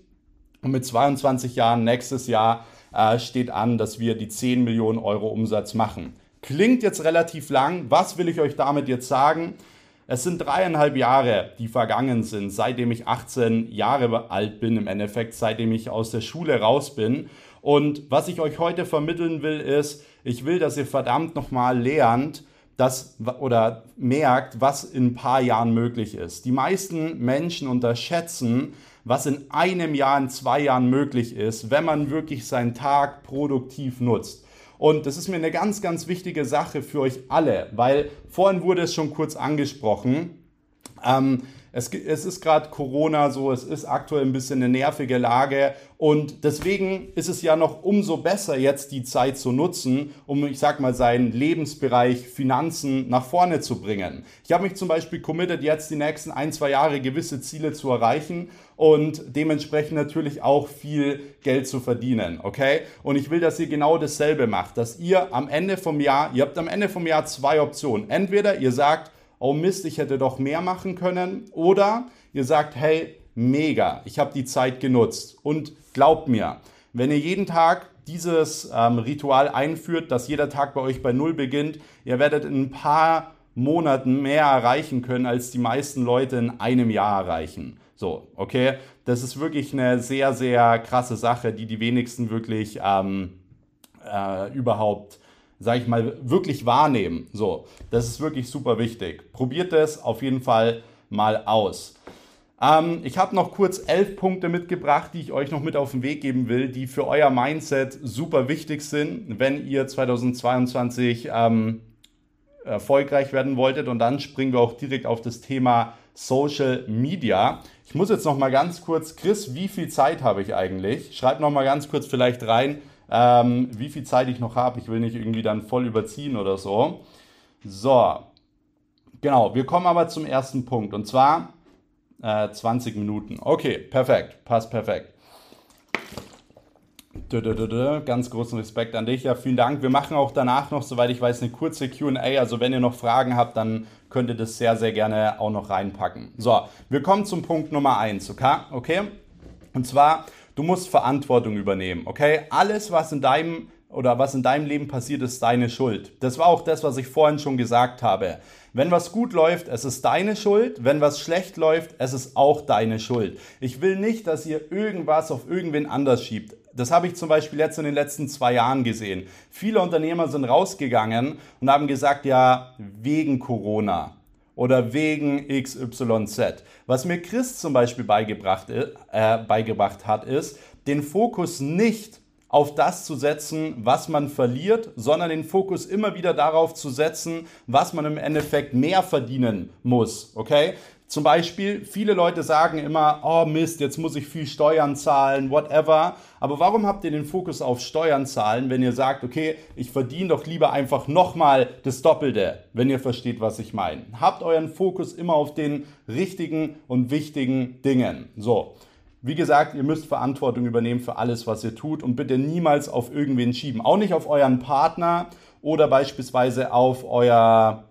und mit 22 Jahren nächstes Jahr äh, steht an, dass wir die 10 Millionen Euro Umsatz machen. Klingt jetzt relativ lang. Was will ich euch damit jetzt sagen? Es sind dreieinhalb Jahre, die vergangen sind, seitdem ich 18 Jahre alt bin, im Endeffekt, seitdem ich aus der Schule raus bin. Und was ich euch heute vermitteln will, ist, ich will, dass ihr verdammt nochmal lernt, das oder merkt, was in ein paar Jahren möglich ist. Die meisten Menschen unterschätzen, was in einem Jahr, in zwei Jahren möglich ist, wenn man wirklich seinen Tag produktiv nutzt. Und das ist mir eine ganz, ganz wichtige Sache für euch alle, weil vorhin wurde es schon kurz angesprochen. Ähm, es, es ist gerade Corona so, es ist aktuell ein bisschen eine nervige Lage und deswegen ist es ja noch umso besser, jetzt die Zeit zu nutzen, um, ich sag mal, seinen Lebensbereich Finanzen nach vorne zu bringen. Ich habe mich zum Beispiel committed, jetzt die nächsten ein, zwei Jahre gewisse Ziele zu erreichen und dementsprechend natürlich auch viel Geld zu verdienen, okay? Und ich will, dass ihr genau dasselbe macht, dass ihr am Ende vom Jahr, ihr habt am Ende vom Jahr zwei Optionen. Entweder ihr sagt, oh Mist, ich hätte doch mehr machen können. Oder ihr sagt, hey, mega, ich habe die Zeit genutzt. Und glaubt mir, wenn ihr jeden Tag dieses ähm, Ritual einführt, dass jeder Tag bei euch bei Null beginnt, ihr werdet in ein paar Monaten mehr erreichen können, als die meisten Leute in einem Jahr erreichen. So, okay, das ist wirklich eine sehr, sehr krasse Sache, die die wenigsten wirklich ähm, äh, überhaupt sage ich mal, wirklich wahrnehmen. So, das ist wirklich super wichtig. Probiert es auf jeden Fall mal aus. Ähm, ich habe noch kurz elf Punkte mitgebracht, die ich euch noch mit auf den Weg geben will, die für euer Mindset super wichtig sind, wenn ihr 2022 ähm, erfolgreich werden wolltet. Und dann springen wir auch direkt auf das Thema Social Media. Ich muss jetzt noch mal ganz kurz, Chris, wie viel Zeit habe ich eigentlich? Schreibt noch mal ganz kurz vielleicht rein, ähm, wie viel Zeit ich noch habe. Ich will nicht irgendwie dann voll überziehen oder so. So, genau, wir kommen aber zum ersten Punkt und zwar äh, 20 Minuten. Okay, perfekt, passt perfekt. Ganz großen Respekt an dich. Ja, vielen Dank. Wir machen auch danach noch, soweit ich weiß, eine kurze QA. Also, wenn ihr noch Fragen habt, dann könnt ihr das sehr, sehr gerne auch noch reinpacken. So, wir kommen zum Punkt Nummer 1. Okay? Und zwar, Du musst Verantwortung übernehmen, okay? Alles, was in deinem oder was in deinem Leben passiert, ist deine Schuld. Das war auch das, was ich vorhin schon gesagt habe. Wenn was gut läuft, es ist deine Schuld. Wenn was schlecht läuft, es ist auch deine Schuld. Ich will nicht, dass ihr irgendwas auf irgendwen anders schiebt. Das habe ich zum Beispiel jetzt in den letzten zwei Jahren gesehen. Viele Unternehmer sind rausgegangen und haben gesagt, ja, wegen Corona oder wegen XYZ. Was mir Chris zum Beispiel beigebracht, äh, beigebracht hat, ist, den Fokus nicht auf das zu setzen, was man verliert, sondern den Fokus immer wieder darauf zu setzen, was man im Endeffekt mehr verdienen muss. Okay? Zum Beispiel, viele Leute sagen immer, oh Mist, jetzt muss ich viel Steuern zahlen, whatever. Aber warum habt ihr den Fokus auf Steuern zahlen, wenn ihr sagt, okay, ich verdiene doch lieber einfach nochmal das Doppelte, wenn ihr versteht, was ich meine. Habt euren Fokus immer auf den richtigen und wichtigen Dingen. So. Wie gesagt, ihr müsst Verantwortung übernehmen für alles, was ihr tut und bitte niemals auf irgendwen schieben. Auch nicht auf euren Partner oder beispielsweise auf euer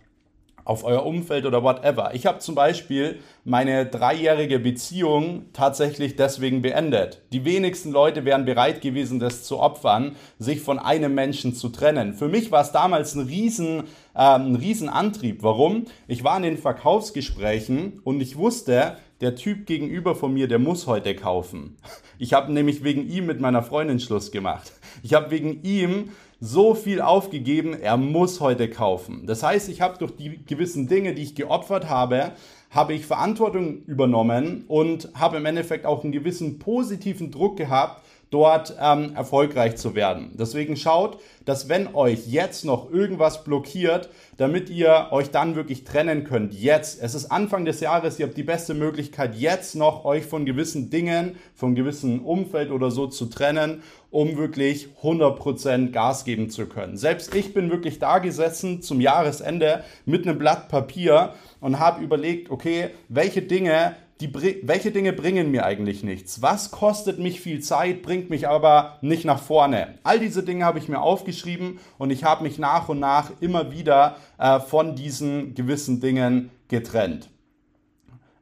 auf euer Umfeld oder whatever. Ich habe zum Beispiel meine dreijährige Beziehung tatsächlich deswegen beendet. Die wenigsten Leute wären bereit gewesen, das zu opfern, sich von einem Menschen zu trennen. Für mich war es damals ein riesen, äh, ein riesen Antrieb. Warum? Ich war in den Verkaufsgesprächen und ich wusste, der Typ gegenüber von mir, der muss heute kaufen. Ich habe nämlich wegen ihm mit meiner Freundin Schluss gemacht. Ich habe wegen ihm so viel aufgegeben, er muss heute kaufen. Das heißt, ich habe durch die gewissen Dinge, die ich geopfert habe, habe ich Verantwortung übernommen und habe im Endeffekt auch einen gewissen positiven Druck gehabt, dort ähm, erfolgreich zu werden. Deswegen schaut, dass wenn euch jetzt noch irgendwas blockiert, damit ihr euch dann wirklich trennen könnt, jetzt, es ist Anfang des Jahres, ihr habt die beste Möglichkeit, jetzt noch euch von gewissen Dingen, von gewissen Umfeld oder so zu trennen, um wirklich 100% Gas geben zu können. Selbst ich bin wirklich da gesessen zum Jahresende mit einem Blatt Papier und habe überlegt, okay, welche Dinge die, welche Dinge bringen mir eigentlich nichts? Was kostet mich viel Zeit, bringt mich aber nicht nach vorne? All diese Dinge habe ich mir aufgeschrieben und ich habe mich nach und nach immer wieder äh, von diesen gewissen Dingen getrennt.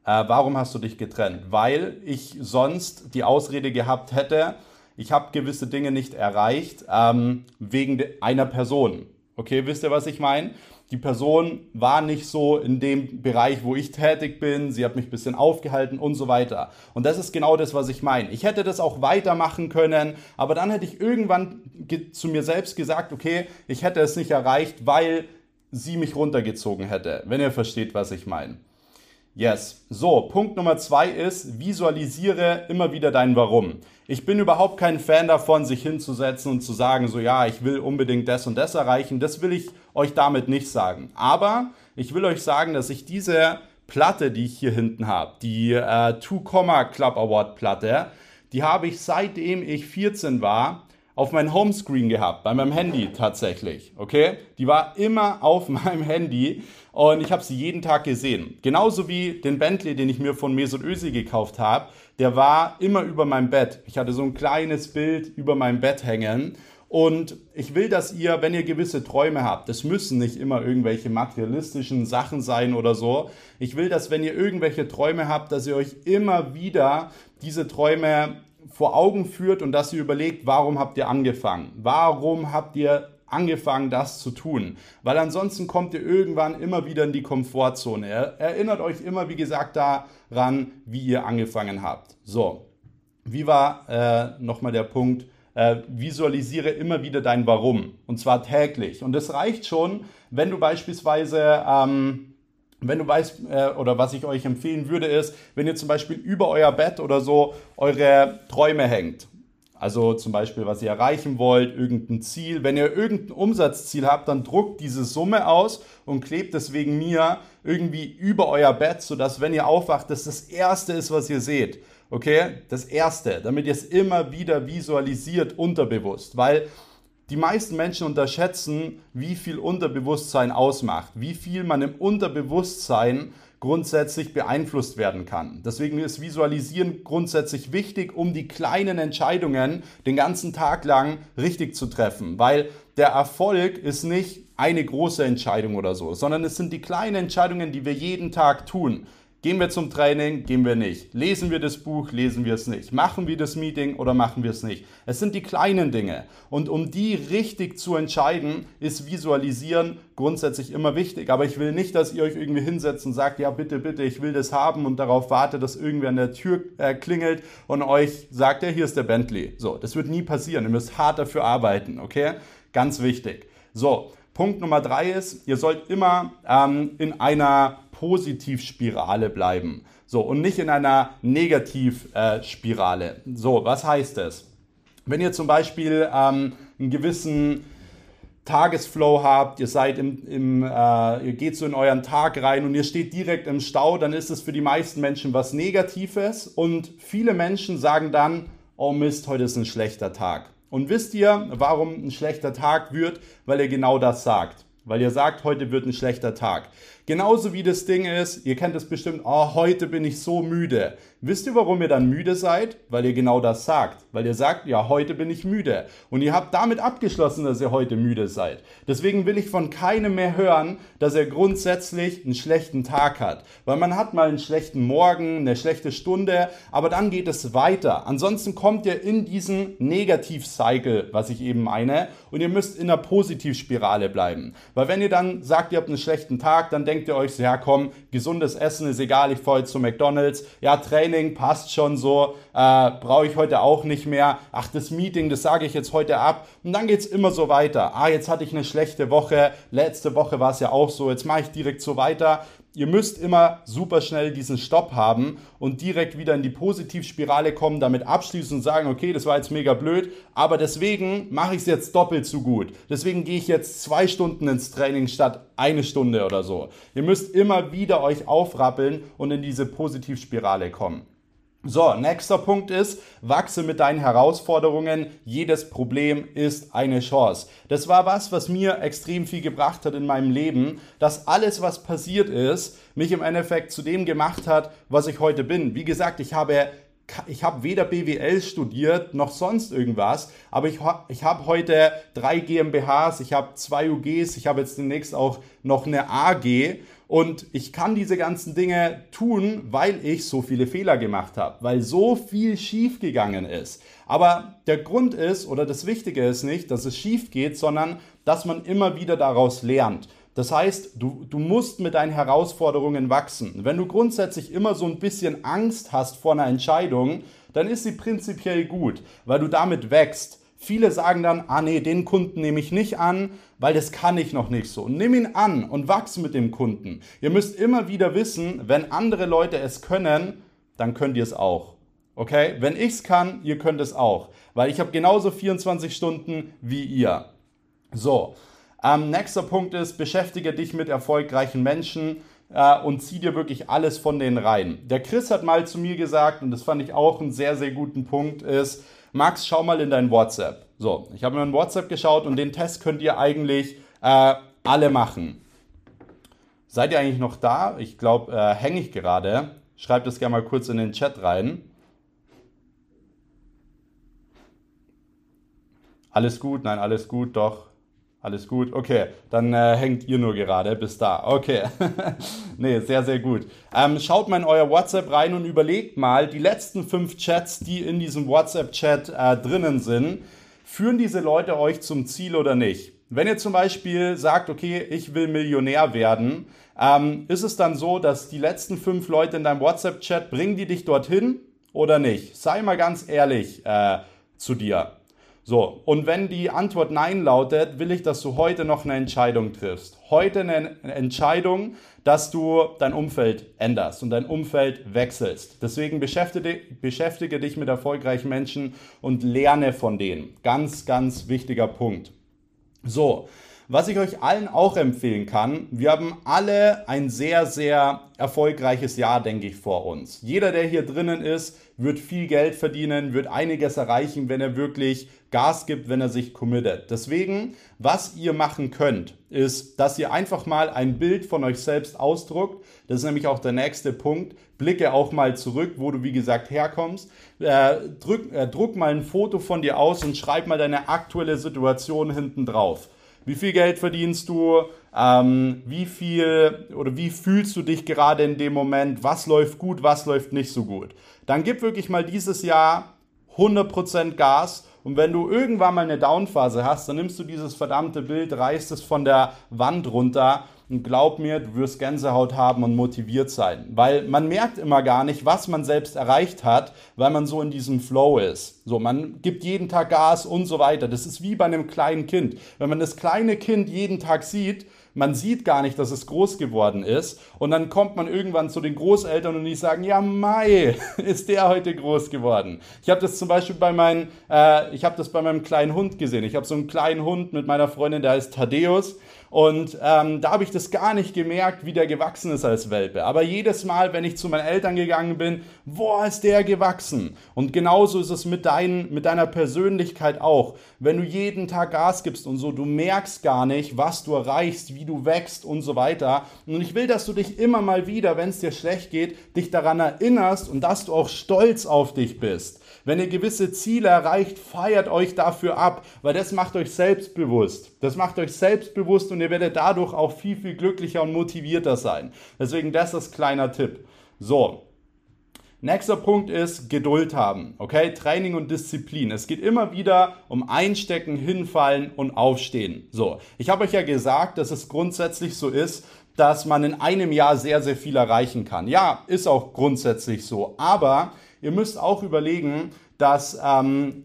Äh, warum hast du dich getrennt? Weil ich sonst die Ausrede gehabt hätte, ich habe gewisse Dinge nicht erreicht ähm, wegen einer Person. Okay, wisst ihr, was ich meine? Die Person war nicht so in dem Bereich, wo ich tätig bin, sie hat mich ein bisschen aufgehalten und so weiter. Und das ist genau das, was ich meine. Ich hätte das auch weitermachen können, aber dann hätte ich irgendwann zu mir selbst gesagt, okay, ich hätte es nicht erreicht, weil sie mich runtergezogen hätte, wenn ihr versteht, was ich meine. Yes. So, Punkt Nummer zwei ist, visualisiere immer wieder dein Warum. Ich bin überhaupt kein Fan davon, sich hinzusetzen und zu sagen, so ja, ich will unbedingt das und das erreichen. Das will ich euch damit nicht sagen. Aber ich will euch sagen, dass ich diese Platte, die ich hier hinten habe, die äh, Two Comma Club Award Platte, die habe ich seitdem ich 14 war auf meinem Homescreen gehabt, bei meinem Handy tatsächlich, okay? Die war immer auf meinem Handy und ich habe sie jeden Tag gesehen. Genauso wie den Bentley, den ich mir von Mesut Özil gekauft habe, der war immer über meinem Bett. Ich hatte so ein kleines Bild über meinem Bett hängen und ich will, dass ihr, wenn ihr gewisse Träume habt, das müssen nicht immer irgendwelche materialistischen Sachen sein oder so. Ich will, dass wenn ihr irgendwelche Träume habt, dass ihr euch immer wieder diese Träume vor Augen führt und dass ihr überlegt, warum habt ihr angefangen? Warum habt ihr angefangen, das zu tun? Weil ansonsten kommt ihr irgendwann immer wieder in die Komfortzone. Erinnert euch immer, wie gesagt, daran, wie ihr angefangen habt. So, wie war äh, nochmal der Punkt? Äh, visualisiere immer wieder dein Warum und zwar täglich. Und es reicht schon, wenn du beispielsweise ähm, wenn du weißt, äh, oder was ich euch empfehlen würde, ist, wenn ihr zum Beispiel über euer Bett oder so eure Träume hängt. Also zum Beispiel, was ihr erreichen wollt, irgendein Ziel. Wenn ihr irgendein Umsatzziel habt, dann druckt diese Summe aus und klebt es wegen mir irgendwie über euer Bett, sodass, wenn ihr aufwacht, das das Erste ist, was ihr seht. Okay? Das Erste, damit ihr es immer wieder visualisiert, unterbewusst. Weil die meisten Menschen unterschätzen, wie viel Unterbewusstsein ausmacht, wie viel man im Unterbewusstsein grundsätzlich beeinflusst werden kann. Deswegen ist Visualisieren grundsätzlich wichtig, um die kleinen Entscheidungen den ganzen Tag lang richtig zu treffen, weil der Erfolg ist nicht eine große Entscheidung oder so, sondern es sind die kleinen Entscheidungen, die wir jeden Tag tun. Gehen wir zum Training, gehen wir nicht. Lesen wir das Buch, lesen wir es nicht. Machen wir das Meeting oder machen wir es nicht. Es sind die kleinen Dinge. Und um die richtig zu entscheiden, ist Visualisieren grundsätzlich immer wichtig. Aber ich will nicht, dass ihr euch irgendwie hinsetzt und sagt, ja bitte, bitte, ich will das haben und darauf wartet, dass irgendwer an der Tür äh, klingelt und euch sagt, ja, hier ist der Bentley. So, das wird nie passieren. Ihr müsst hart dafür arbeiten, okay? Ganz wichtig. So, Punkt Nummer drei ist, ihr sollt immer ähm, in einer Positivspirale bleiben. So, und nicht in einer Negativspirale. so, was heißt das? Wenn ihr zum Beispiel ähm, einen gewissen Tagesflow habt, ihr seid im, im äh, ihr geht so in euren Tag rein und ihr steht direkt im Stau, dann ist es für die meisten Menschen was Negatives und viele Menschen sagen dann, oh Mist, heute ist ein schlechter Tag. Und wisst ihr, warum ein schlechter Tag wird? Weil ihr genau das sagt. Weil ihr sagt, heute wird ein schlechter Tag. Genauso wie das Ding ist, ihr kennt es bestimmt, oh, heute bin ich so müde. Wisst ihr, warum ihr dann müde seid? Weil ihr genau das sagt. Weil ihr sagt, ja, heute bin ich müde. Und ihr habt damit abgeschlossen, dass ihr heute müde seid. Deswegen will ich von keinem mehr hören, dass er grundsätzlich einen schlechten Tag hat. Weil man hat mal einen schlechten Morgen, eine schlechte Stunde, aber dann geht es weiter. Ansonsten kommt ihr in diesen Negativ-Cycle, was ich eben meine, und ihr müsst in einer Positivspirale bleiben. Weil wenn ihr dann sagt, ihr habt einen schlechten Tag, dann denkt ihr euch ja komm, gesundes Essen ist egal, ich fahre jetzt zu McDonalds. Ja, Training Training passt schon so, äh, brauche ich heute auch nicht mehr. Ach, das Meeting, das sage ich jetzt heute ab. Und dann geht es immer so weiter. Ah, jetzt hatte ich eine schlechte Woche. Letzte Woche war es ja auch so. Jetzt mache ich direkt so weiter. Ihr müsst immer super schnell diesen Stopp haben und direkt wieder in die Positivspirale kommen, damit abschließen und sagen, okay, das war jetzt mega blöd, aber deswegen mache ich es jetzt doppelt so gut. Deswegen gehe ich jetzt zwei Stunden ins Training statt eine Stunde oder so. Ihr müsst immer wieder euch aufrappeln und in diese Positivspirale kommen. So, nächster Punkt ist, wachse mit deinen Herausforderungen. Jedes Problem ist eine Chance. Das war was, was mir extrem viel gebracht hat in meinem Leben, dass alles, was passiert ist, mich im Endeffekt zu dem gemacht hat, was ich heute bin. Wie gesagt, ich habe ich habe weder BWL studiert noch sonst irgendwas, aber ich, ich habe heute drei GmbHs, ich habe zwei UGs, ich habe jetzt demnächst auch noch eine AG und ich kann diese ganzen Dinge tun, weil ich so viele Fehler gemacht habe, weil so viel schief gegangen ist. Aber der Grund ist, oder das Wichtige ist nicht, dass es schief geht, sondern dass man immer wieder daraus lernt. Das heißt, du, du musst mit deinen Herausforderungen wachsen. Wenn du grundsätzlich immer so ein bisschen Angst hast vor einer Entscheidung, dann ist sie prinzipiell gut, weil du damit wächst. Viele sagen dann, ah nee, den Kunden nehme ich nicht an, weil das kann ich noch nicht so. Nimm ihn an und wachs mit dem Kunden. Ihr müsst immer wieder wissen, wenn andere Leute es können, dann könnt ihr es auch. Okay? Wenn ich es kann, ihr könnt es auch. Weil ich habe genauso 24 Stunden wie ihr. So. Ähm, nächster Punkt ist, beschäftige dich mit erfolgreichen Menschen äh, und zieh dir wirklich alles von denen rein. Der Chris hat mal zu mir gesagt, und das fand ich auch einen sehr, sehr guten Punkt, ist, Max, schau mal in dein WhatsApp. So, ich habe in WhatsApp geschaut und den Test könnt ihr eigentlich äh, alle machen. Seid ihr eigentlich noch da? Ich glaube, äh, hänge ich gerade. Schreibt es gerne mal kurz in den Chat rein. Alles gut? Nein, alles gut, doch. Alles gut, okay. Dann äh, hängt ihr nur gerade bis da. Okay. nee, sehr, sehr gut. Ähm, schaut mal in euer WhatsApp rein und überlegt mal, die letzten fünf Chats, die in diesem WhatsApp-Chat äh, drinnen sind, führen diese Leute euch zum Ziel oder nicht? Wenn ihr zum Beispiel sagt, okay, ich will Millionär werden, ähm, ist es dann so, dass die letzten fünf Leute in deinem WhatsApp-Chat, bringen die dich dorthin oder nicht? Sei mal ganz ehrlich äh, zu dir. So, und wenn die Antwort Nein lautet, will ich, dass du heute noch eine Entscheidung triffst. Heute eine Entscheidung, dass du dein Umfeld änderst und dein Umfeld wechselst. Deswegen beschäftige, beschäftige dich mit erfolgreichen Menschen und lerne von denen. Ganz, ganz wichtiger Punkt. So, was ich euch allen auch empfehlen kann, wir haben alle ein sehr, sehr erfolgreiches Jahr, denke ich, vor uns. Jeder, der hier drinnen ist, wird viel Geld verdienen, wird einiges erreichen, wenn er wirklich Gas gibt, wenn er sich committet. Deswegen, was ihr machen könnt, ist, dass ihr einfach mal ein Bild von euch selbst ausdruckt. Das ist nämlich auch der nächste Punkt. Blicke auch mal zurück, wo du wie gesagt herkommst. Äh, drück, äh, druck mal ein Foto von dir aus und schreib mal deine aktuelle Situation hinten drauf. Wie viel Geld verdienst du? Ähm, wie viel oder wie fühlst du dich gerade in dem Moment? Was läuft gut, was läuft nicht so gut? Dann gib wirklich mal dieses Jahr 100% Gas und wenn du irgendwann mal eine Downphase hast, dann nimmst du dieses verdammte Bild, reißt es von der Wand runter und glaub mir, du wirst Gänsehaut haben und motiviert sein. Weil man merkt immer gar nicht, was man selbst erreicht hat, weil man so in diesem Flow ist. So, man gibt jeden Tag Gas und so weiter. Das ist wie bei einem kleinen Kind. Wenn man das kleine Kind jeden Tag sieht, man sieht gar nicht, dass es groß geworden ist. Und dann kommt man irgendwann zu den Großeltern und die sagen, ja, Mai, ist der heute groß geworden. Ich habe das zum Beispiel bei meinem, äh, ich habe das bei meinem kleinen Hund gesehen. Ich habe so einen kleinen Hund mit meiner Freundin, der heißt Thaddeus. Und ähm, da habe ich das gar nicht gemerkt, wie der gewachsen ist als Welpe. Aber jedes Mal, wenn ich zu meinen Eltern gegangen bin, boah, ist der gewachsen. Und genauso ist es mit, dein, mit deiner Persönlichkeit auch. Wenn du jeden Tag Gas gibst und so, du merkst gar nicht, was du erreichst, wie du wächst und so weiter. Und ich will, dass du dich immer mal wieder, wenn es dir schlecht geht, dich daran erinnerst und dass du auch stolz auf dich bist. Wenn ihr gewisse Ziele erreicht, feiert euch dafür ab, weil das macht euch selbstbewusst. Das macht euch selbstbewusst und ihr werdet dadurch auch viel, viel glücklicher und motivierter sein. Deswegen, das ist kleiner Tipp. So. Nächster Punkt ist Geduld haben. Okay? Training und Disziplin. Es geht immer wieder um Einstecken, Hinfallen und Aufstehen. So. Ich habe euch ja gesagt, dass es grundsätzlich so ist, dass man in einem Jahr sehr, sehr viel erreichen kann. Ja, ist auch grundsätzlich so. Aber Ihr müsst auch überlegen, dass ähm,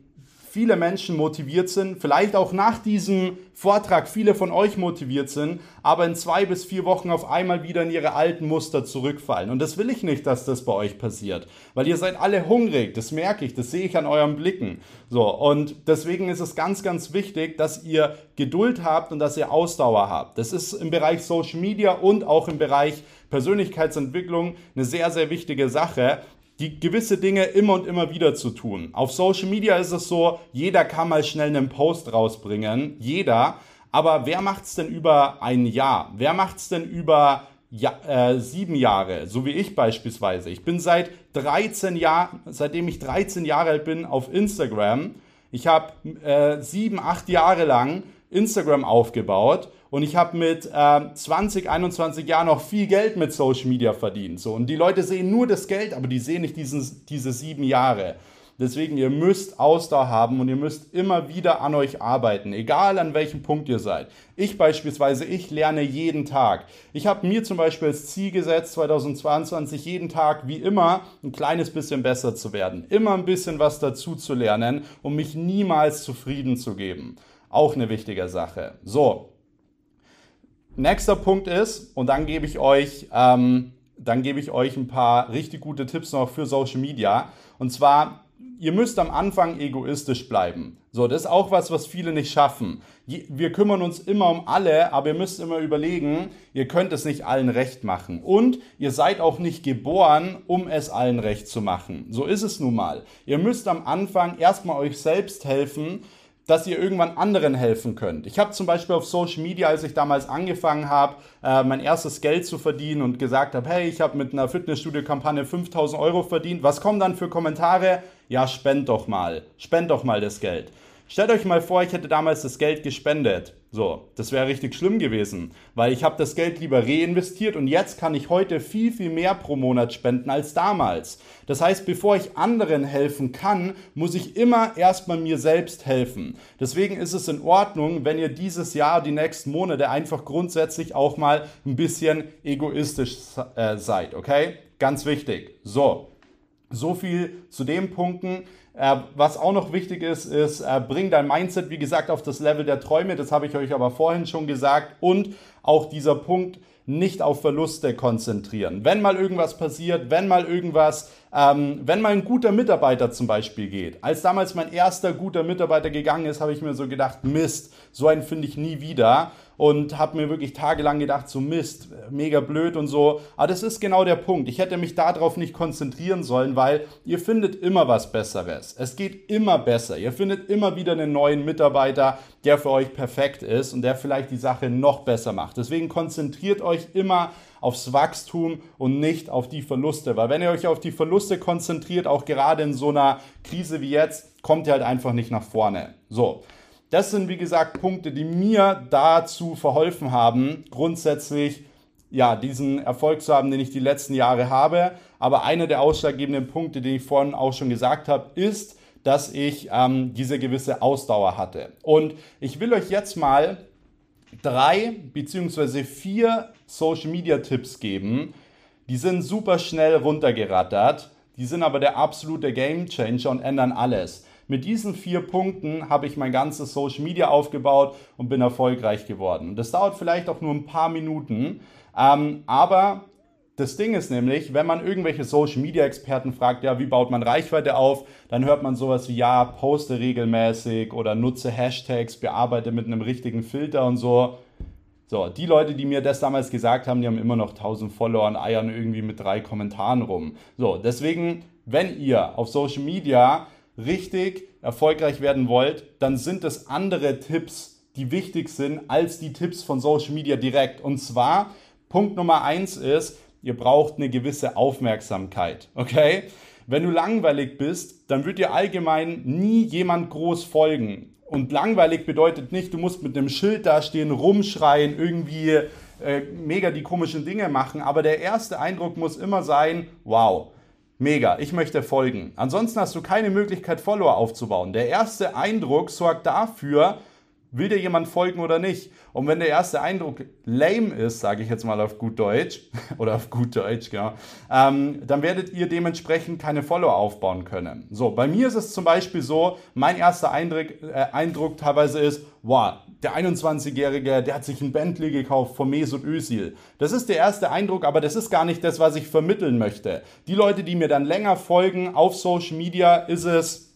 viele Menschen motiviert sind, vielleicht auch nach diesem Vortrag viele von euch motiviert sind, aber in zwei bis vier Wochen auf einmal wieder in ihre alten Muster zurückfallen. Und das will ich nicht, dass das bei euch passiert, weil ihr seid alle hungrig, das merke ich, das sehe ich an euren Blicken. So, und deswegen ist es ganz, ganz wichtig, dass ihr Geduld habt und dass ihr Ausdauer habt. Das ist im Bereich Social Media und auch im Bereich Persönlichkeitsentwicklung eine sehr, sehr wichtige Sache, die gewisse Dinge immer und immer wieder zu tun. Auf Social Media ist es so, jeder kann mal schnell einen Post rausbringen, jeder. Aber wer macht's denn über ein Jahr? Wer macht's denn über ja, äh, sieben Jahre, so wie ich beispielsweise? Ich bin seit 13 Jahren, seitdem ich 13 Jahre alt bin, auf Instagram. Ich habe äh, sieben, acht Jahre lang Instagram aufgebaut und ich habe mit äh, 20, 21 Jahren noch viel Geld mit Social Media verdient. So. Und die Leute sehen nur das Geld, aber die sehen nicht diesen, diese sieben Jahre. Deswegen, ihr müsst Ausdauer haben und ihr müsst immer wieder an euch arbeiten, egal an welchem Punkt ihr seid. Ich beispielsweise, ich lerne jeden Tag. Ich habe mir zum Beispiel als Ziel gesetzt, 2022 jeden Tag wie immer ein kleines bisschen besser zu werden. Immer ein bisschen was dazu zu lernen, um mich niemals zufrieden zu geben. Auch eine wichtige Sache. So, nächster Punkt ist, und dann gebe ich euch, ähm, dann gebe ich euch ein paar richtig gute Tipps noch für Social Media. Und zwar, ihr müsst am Anfang egoistisch bleiben. So, das ist auch was, was viele nicht schaffen. Wir kümmern uns immer um alle, aber ihr müsst immer überlegen, ihr könnt es nicht allen recht machen. Und ihr seid auch nicht geboren, um es allen recht zu machen. So ist es nun mal. Ihr müsst am Anfang erstmal euch selbst helfen dass ihr irgendwann anderen helfen könnt. Ich habe zum Beispiel auf Social Media, als ich damals angefangen habe, äh, mein erstes Geld zu verdienen und gesagt habe, hey, ich habe mit einer Fitnessstudio-Kampagne 5000 Euro verdient. Was kommen dann für Kommentare? Ja, spend doch mal. Spend doch mal das Geld. Stellt euch mal vor, ich hätte damals das Geld gespendet. So, das wäre richtig schlimm gewesen, weil ich habe das Geld lieber reinvestiert und jetzt kann ich heute viel, viel mehr pro Monat spenden als damals. Das heißt, bevor ich anderen helfen kann, muss ich immer erstmal mir selbst helfen. Deswegen ist es in Ordnung, wenn ihr dieses Jahr, die nächsten Monate einfach grundsätzlich auch mal ein bisschen egoistisch äh, seid, okay? Ganz wichtig. So, so viel zu den Punkten. Äh, was auch noch wichtig ist, ist, äh, bring dein Mindset, wie gesagt, auf das Level der Träume. Das habe ich euch aber vorhin schon gesagt. Und auch dieser Punkt, nicht auf Verluste konzentrieren. Wenn mal irgendwas passiert, wenn mal irgendwas, ähm, wenn mal ein guter Mitarbeiter zum Beispiel geht. Als damals mein erster guter Mitarbeiter gegangen ist, habe ich mir so gedacht, Mist, so einen finde ich nie wieder und habe mir wirklich tagelang gedacht, so Mist, mega blöd und so. Aber das ist genau der Punkt. Ich hätte mich darauf nicht konzentrieren sollen, weil ihr findet immer was Besseres. Es geht immer besser. Ihr findet immer wieder einen neuen Mitarbeiter, der für euch perfekt ist und der vielleicht die Sache noch besser macht. Deswegen konzentriert euch immer aufs Wachstum und nicht auf die Verluste. Weil wenn ihr euch auf die Verluste konzentriert, auch gerade in so einer Krise wie jetzt, kommt ihr halt einfach nicht nach vorne. So. Das sind, wie gesagt, Punkte, die mir dazu verholfen haben, grundsätzlich ja, diesen Erfolg zu haben, den ich die letzten Jahre habe. Aber einer der ausschlaggebenden Punkte, den ich vorhin auch schon gesagt habe, ist, dass ich ähm, diese gewisse Ausdauer hatte. Und ich will euch jetzt mal drei beziehungsweise vier Social Media Tipps geben. Die sind super schnell runtergerattert. Die sind aber der absolute Game Changer und ändern alles. Mit diesen vier Punkten habe ich mein ganzes Social Media aufgebaut und bin erfolgreich geworden. Das dauert vielleicht auch nur ein paar Minuten, ähm, aber das Ding ist nämlich, wenn man irgendwelche Social Media Experten fragt, ja, wie baut man Reichweite auf, dann hört man sowas wie, ja, poste regelmäßig oder nutze Hashtags, bearbeite mit einem richtigen Filter und so. So, die Leute, die mir das damals gesagt haben, die haben immer noch 1000 Follower und eiern irgendwie mit drei Kommentaren rum. So, deswegen, wenn ihr auf Social Media richtig erfolgreich werden wollt, dann sind es andere Tipps, die wichtig sind, als die Tipps von Social Media direkt. Und zwar, Punkt Nummer eins ist, ihr braucht eine gewisse Aufmerksamkeit. Okay? Wenn du langweilig bist, dann wird dir allgemein nie jemand groß folgen. Und langweilig bedeutet nicht, du musst mit einem Schild dastehen, rumschreien, irgendwie äh, mega die komischen Dinge machen. Aber der erste Eindruck muss immer sein, wow, mega, ich möchte folgen. Ansonsten hast du keine Möglichkeit, Follower aufzubauen. Der erste Eindruck sorgt dafür, will dir jemand folgen oder nicht. Und wenn der erste Eindruck lame ist, sage ich jetzt mal auf gut Deutsch, oder auf gut Deutsch, genau, ähm, dann werdet ihr dementsprechend keine Follower aufbauen können. So, bei mir ist es zum Beispiel so, mein erster Eindruck, äh, Eindruck teilweise ist, wow, der 21-Jährige, der hat sich ein Bentley gekauft von Mesut Özil. Das ist der erste Eindruck, aber das ist gar nicht das, was ich vermitteln möchte. Die Leute, die mir dann länger folgen auf Social Media, ist es,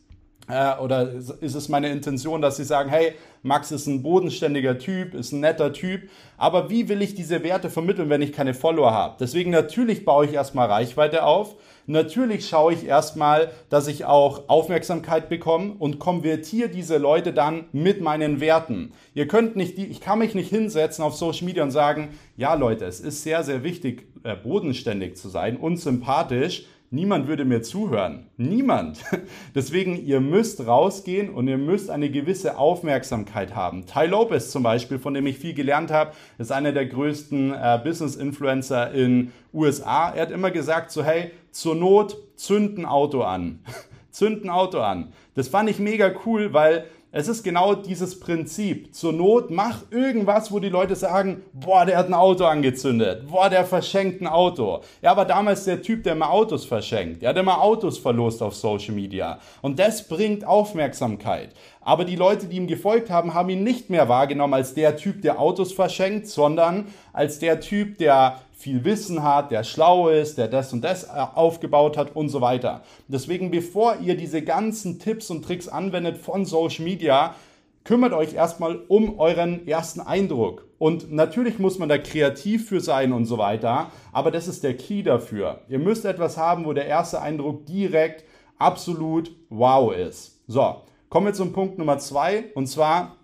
oder ist es meine Intention, dass sie sagen, hey, Max ist ein bodenständiger Typ, ist ein netter Typ, aber wie will ich diese Werte vermitteln, wenn ich keine Follower habe? Deswegen natürlich baue ich erstmal Reichweite auf, natürlich schaue ich erstmal, dass ich auch Aufmerksamkeit bekomme und konvertiere diese Leute dann mit meinen Werten. Ihr könnt nicht, ich kann mich nicht hinsetzen auf Social Media und sagen, ja Leute, es ist sehr, sehr wichtig, äh, bodenständig zu sein und sympathisch, Niemand würde mir zuhören. Niemand. Deswegen, ihr müsst rausgehen und ihr müsst eine gewisse Aufmerksamkeit haben. Ty Lopez zum Beispiel, von dem ich viel gelernt habe, ist einer der größten äh, Business-Influencer in USA. Er hat immer gesagt, so hey, zur Not zünd ein Auto an. zünd ein Auto an. Das fand ich mega cool, weil es ist genau dieses Prinzip. Zur Not mach irgendwas, wo die Leute sagen, boah, der hat ein Auto angezündet, boah, der verschenkt ein Auto. Ja, aber damals der Typ, der immer Autos verschenkt. Der hat immer Autos verlost auf Social Media. Und das bringt Aufmerksamkeit. Aber die Leute, die ihm gefolgt haben, haben ihn nicht mehr wahrgenommen als der Typ, der Autos verschenkt, sondern als der Typ, der viel Wissen hat, der schlau ist, der das und das äh, aufgebaut hat und so weiter. Deswegen, bevor ihr diese ganzen Tipps und Tricks anwendet von Social Media, kümmert euch erstmal um euren ersten Eindruck. Und natürlich muss man da kreativ für sein und so weiter, aber das ist der Key dafür. Ihr müsst etwas haben, wo der erste Eindruck direkt absolut wow ist. So, kommen wir zum Punkt Nummer zwei und zwar,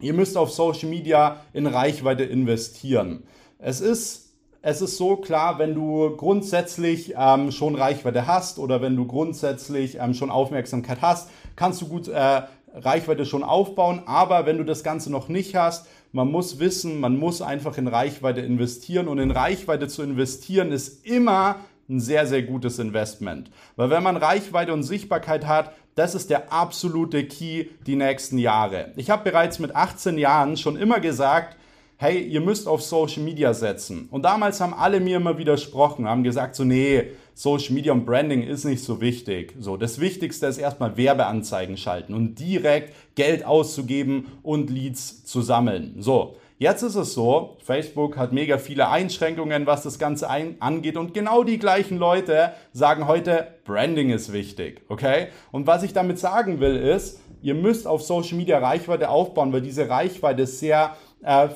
ihr müsst auf Social Media in Reichweite investieren. Es ist es ist so klar, wenn du grundsätzlich ähm, schon Reichweite hast oder wenn du grundsätzlich ähm, schon Aufmerksamkeit hast, kannst du gut äh, Reichweite schon aufbauen. Aber wenn du das Ganze noch nicht hast, man muss wissen, man muss einfach in Reichweite investieren. Und in Reichweite zu investieren ist immer ein sehr, sehr gutes Investment. Weil wenn man Reichweite und Sichtbarkeit hat, das ist der absolute Key die nächsten Jahre. Ich habe bereits mit 18 Jahren schon immer gesagt, hey, ihr müsst auf Social Media setzen. Und damals haben alle mir immer widersprochen, haben gesagt, so, nee, Social Media und Branding ist nicht so wichtig. So, das Wichtigste ist erstmal Werbeanzeigen schalten und direkt Geld auszugeben und Leads zu sammeln. So. Jetzt ist es so, Facebook hat mega viele Einschränkungen, was das Ganze ein angeht und genau die gleichen Leute sagen heute, Branding ist wichtig, okay? Und was ich damit sagen will ist, ihr müsst auf Social Media Reichweite aufbauen, weil diese Reichweite sehr äh,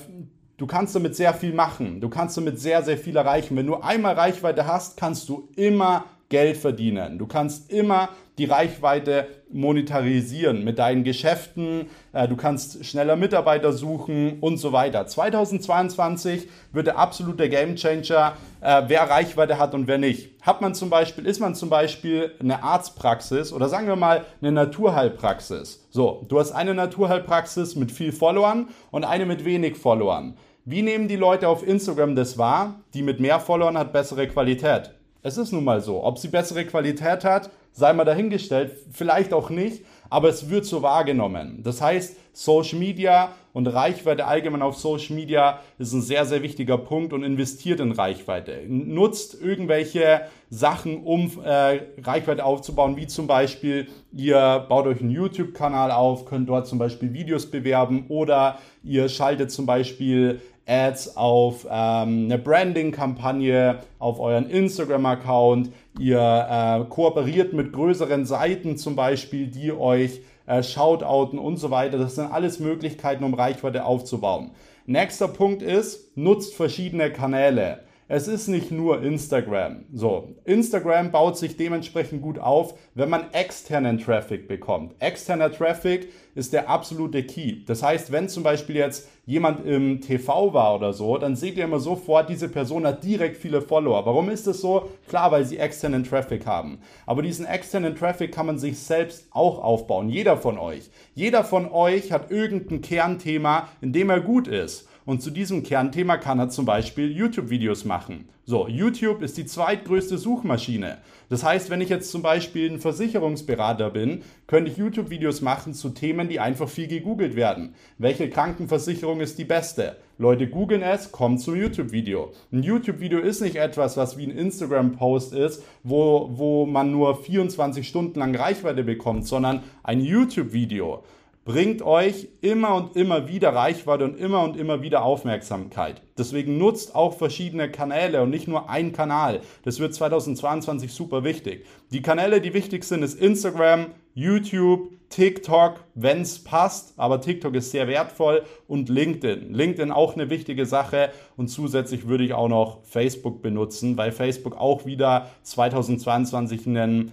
du kannst damit sehr viel machen. Du kannst damit sehr, sehr viel erreichen. Wenn du einmal Reichweite hast, kannst du immer Geld verdienen. Du kannst immer die Reichweite monetarisieren mit deinen Geschäften. Äh, du kannst schneller Mitarbeiter suchen und so weiter. 2022 wird der absolute Gamechanger, äh, wer Reichweite hat und wer nicht. Hat man zum Beispiel, ist man zum Beispiel eine Arztpraxis oder sagen wir mal eine Naturheilpraxis. So, du hast eine Naturheilpraxis mit viel Followern und eine mit wenig Followern. Wie nehmen die Leute auf Instagram das wahr? Die mit mehr Followern hat bessere Qualität. Es ist nun mal so. Ob sie bessere Qualität hat, sei mal dahingestellt. Vielleicht auch nicht, aber es wird so wahrgenommen. Das heißt, Social Media und Reichweite allgemein auf Social Media ist ein sehr, sehr wichtiger Punkt und investiert in Reichweite. Nutzt irgendwelche Sachen, um äh, Reichweite aufzubauen, wie zum Beispiel, ihr baut euch einen YouTube-Kanal auf, könnt dort zum Beispiel Videos bewerben oder ihr schaltet zum Beispiel Ads auf ähm, eine Branding-Kampagne, auf euren Instagram-Account. Ihr äh, kooperiert mit größeren Seiten zum Beispiel, die euch äh, Shoutouten und so weiter. Das sind alles Möglichkeiten, um Reichweite aufzubauen. Nächster Punkt ist, nutzt verschiedene Kanäle. Es ist nicht nur Instagram. So, Instagram baut sich dementsprechend gut auf, wenn man externen Traffic bekommt. Externer Traffic ist der absolute Key. Das heißt, wenn zum Beispiel jetzt jemand im TV war oder so, dann seht ihr immer sofort, diese Person hat direkt viele Follower. Warum ist das so? Klar, weil sie externen Traffic haben. Aber diesen externen Traffic kann man sich selbst auch aufbauen. Jeder von euch. Jeder von euch hat irgendein Kernthema, in dem er gut ist. Und zu diesem Kernthema kann er zum Beispiel YouTube-Videos machen. So, YouTube ist die zweitgrößte Suchmaschine. Das heißt, wenn ich jetzt zum Beispiel ein Versicherungsberater bin, könnte ich YouTube-Videos machen zu Themen, die einfach viel gegoogelt werden. Welche Krankenversicherung ist die beste? Leute googeln es, kommt zum YouTube-Video. Ein YouTube-Video ist nicht etwas, was wie ein Instagram-Post ist, wo, wo man nur 24 Stunden lang Reichweite bekommt, sondern ein YouTube-Video bringt euch immer und immer wieder Reichweite und immer und immer wieder Aufmerksamkeit. Deswegen nutzt auch verschiedene Kanäle und nicht nur ein Kanal. Das wird 2022 super wichtig. Die Kanäle, die wichtig sind, ist Instagram, YouTube, TikTok, wenn es passt, aber TikTok ist sehr wertvoll und LinkedIn. LinkedIn auch eine wichtige Sache und zusätzlich würde ich auch noch Facebook benutzen, weil Facebook auch wieder 2022 einen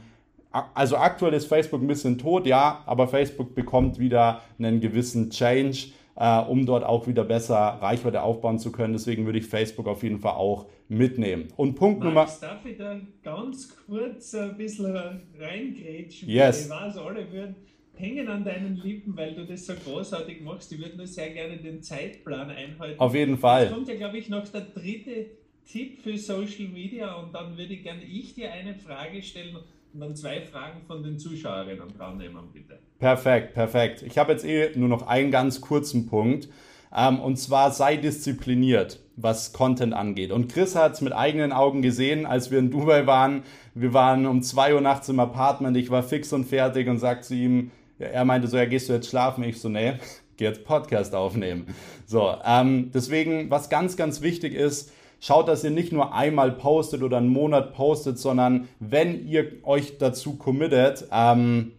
also aktuell ist Facebook ein bisschen tot, ja, aber Facebook bekommt wieder einen gewissen Change, äh, um dort auch wieder besser Reichweite aufbauen zu können. Deswegen würde ich Facebook auf jeden Fall auch mitnehmen. Und Punkt Max, Nummer. Darf ich da ganz kurz ein bisschen reingrätschen? Yes. Ich weiß, alle würden hängen an deinen Lippen, weil du das so großartig machst. Ich würde nur sehr gerne den Zeitplan einhalten. Auf jeden Fall. Jetzt kommt ja, glaube ich, noch der dritte Tipp für Social Media und dann würde ich gerne ich dir eine Frage stellen dann zwei Fragen von den Zuschauerinnen dran nehmen, bitte. Perfekt, perfekt. Ich habe jetzt eh nur noch einen ganz kurzen Punkt. Ähm, und zwar sei diszipliniert, was Content angeht. Und Chris hat es mit eigenen Augen gesehen, als wir in Dubai waren. Wir waren um 2 Uhr nachts im Apartment. Ich war fix und fertig und sagte zu ihm, er meinte so, ja, gehst du jetzt schlafen? Ich so, nee, geh jetzt Podcast aufnehmen. So, ähm, deswegen, was ganz, ganz wichtig ist, Schaut, dass ihr nicht nur einmal postet oder einen Monat postet, sondern wenn ihr euch dazu committet, ähm,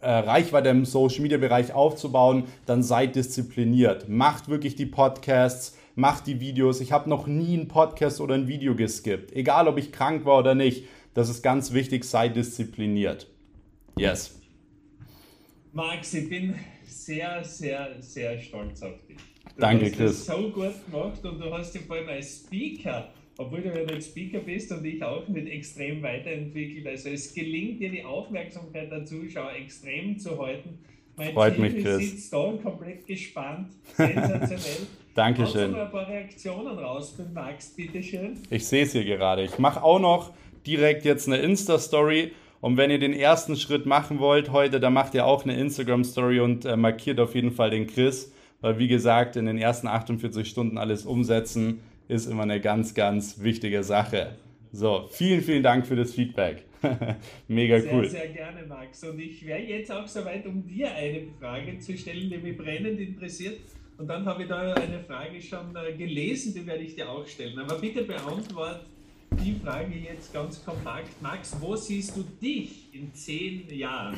äh, Reichweite im Social Media Bereich aufzubauen, dann seid diszipliniert. Macht wirklich die Podcasts, macht die Videos. Ich habe noch nie einen Podcast oder ein Video geskippt. Egal, ob ich krank war oder nicht. Das ist ganz wichtig, sei diszipliniert. Yes. Max, ich bin sehr, sehr, sehr stolz auf dich. Du Danke, hast Chris. Das so gut gemacht und du hast dich vor allem als Speaker, obwohl du ja nicht Speaker bist und ich auch nicht extrem weiterentwickelt. Also es gelingt dir die Aufmerksamkeit der Zuschauer extrem zu halten. Mein Freut Team mich, Chris. sitzt da komplett gespannt. Sensationell. Dankeschön. noch ein paar Reaktionen raus für Max, bitteschön. Ich sehe es hier gerade. Ich mache auch noch direkt jetzt eine Insta-Story. Und wenn ihr den ersten Schritt machen wollt heute, dann macht ihr auch eine Instagram-Story und äh, markiert auf jeden Fall den Chris. Weil wie gesagt, in den ersten 48 Stunden alles umsetzen ist immer eine ganz, ganz wichtige Sache. So, vielen, vielen Dank für das Feedback. Mega sehr, cool. Sehr gerne, Max. Und ich wäre jetzt auch soweit, um dir eine Frage zu stellen, die mich brennend interessiert. Und dann habe ich da eine Frage schon äh, gelesen, die werde ich dir auch stellen. Aber bitte beantwort die Frage jetzt ganz kompakt. Max, wo siehst du dich in zehn Jahren?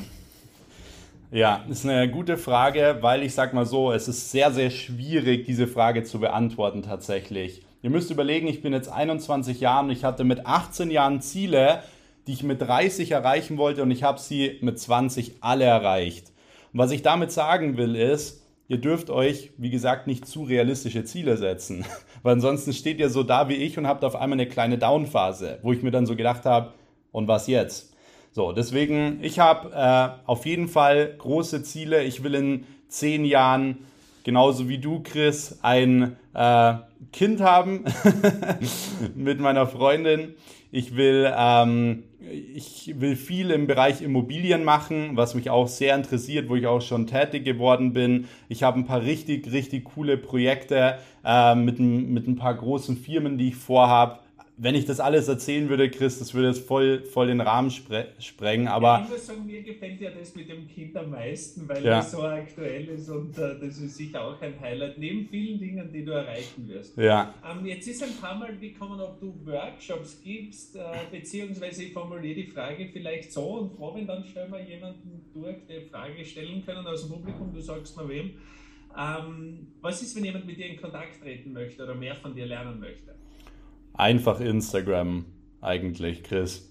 Ja, ist eine gute Frage, weil ich sag mal so, es ist sehr, sehr schwierig, diese Frage zu beantworten tatsächlich. Ihr müsst überlegen, ich bin jetzt 21 Jahre und ich hatte mit 18 Jahren Ziele, die ich mit 30 erreichen wollte und ich habe sie mit 20 alle erreicht. Und was ich damit sagen will ist, ihr dürft euch, wie gesagt, nicht zu realistische Ziele setzen, weil ansonsten steht ihr so da wie ich und habt auf einmal eine kleine Downphase, wo ich mir dann so gedacht habe, und was jetzt? So, deswegen, ich habe äh, auf jeden Fall große Ziele. Ich will in zehn Jahren, genauso wie du, Chris, ein äh, Kind haben mit meiner Freundin. Ich will, ähm, ich will viel im Bereich Immobilien machen, was mich auch sehr interessiert, wo ich auch schon tätig geworden bin. Ich habe ein paar richtig, richtig coole Projekte äh, mit, mit ein paar großen Firmen, die ich vorhabe wenn ich das alles erzählen würde, Chris, das würde jetzt voll, voll den Rahmen spre sprengen. Aber ja, ich muss sagen, mir gefällt ja das mit dem Kind am meisten, weil ja. das so aktuell ist und uh, das ist sicher auch ein Highlight, neben vielen Dingen, die du erreichen wirst. Ja. Ähm, jetzt ist ein paar Mal gekommen, ob du Workshops gibst, uh, beziehungsweise ich formuliere die Frage vielleicht so und wenn dann stellen wir jemanden durch, der Frage stellen können aus dem Publikum, du sagst mal wem. Ähm, was ist, wenn jemand mit dir in Kontakt treten möchte oder mehr von dir lernen möchte? Einfach Instagram eigentlich, Chris.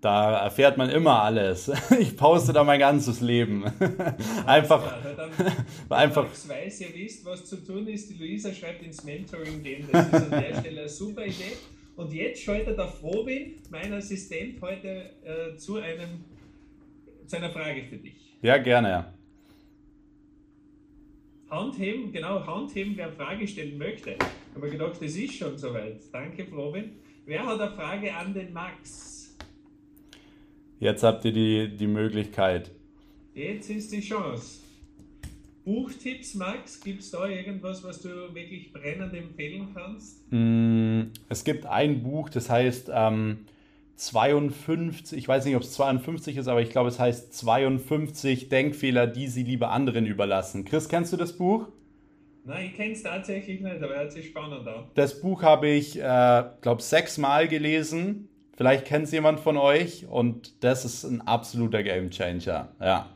Da erfährt man immer alles. Ich poste da mein ganzes Leben. Einfach. Ja, dann, einfach. Max weiß, ihr wisst, was zu tun ist. Die Luisa schreibt ins Mentoring gehen. Das ist an der Stelle eine super Idee. Und jetzt schaltet der Frobin, mein Assistent, heute äh, zu, einem, zu einer Frage für dich. Ja, gerne. Handheben, genau, Handheben, wer Frage stellen möchte. Ich habe gedacht, das ist schon soweit. Danke, Robin. Wer hat eine Frage an den Max? Jetzt habt ihr die, die Möglichkeit. Jetzt ist die Chance. Buchtipps, Max, gibt es da irgendwas, was du wirklich brennend empfehlen kannst? Mm, es gibt ein Buch, das heißt ähm, 52, ich weiß nicht, ob es 52 ist, aber ich glaube, es heißt 52 Denkfehler, die sie lieber anderen überlassen. Chris, kennst du das Buch? Nein, ich kenne es tatsächlich nicht, aber hört sich spannend an. Das Buch habe ich, äh, glaube sechsmal gelesen. Vielleicht kennt es jemand von euch und das ist ein absoluter Gamechanger. Ja.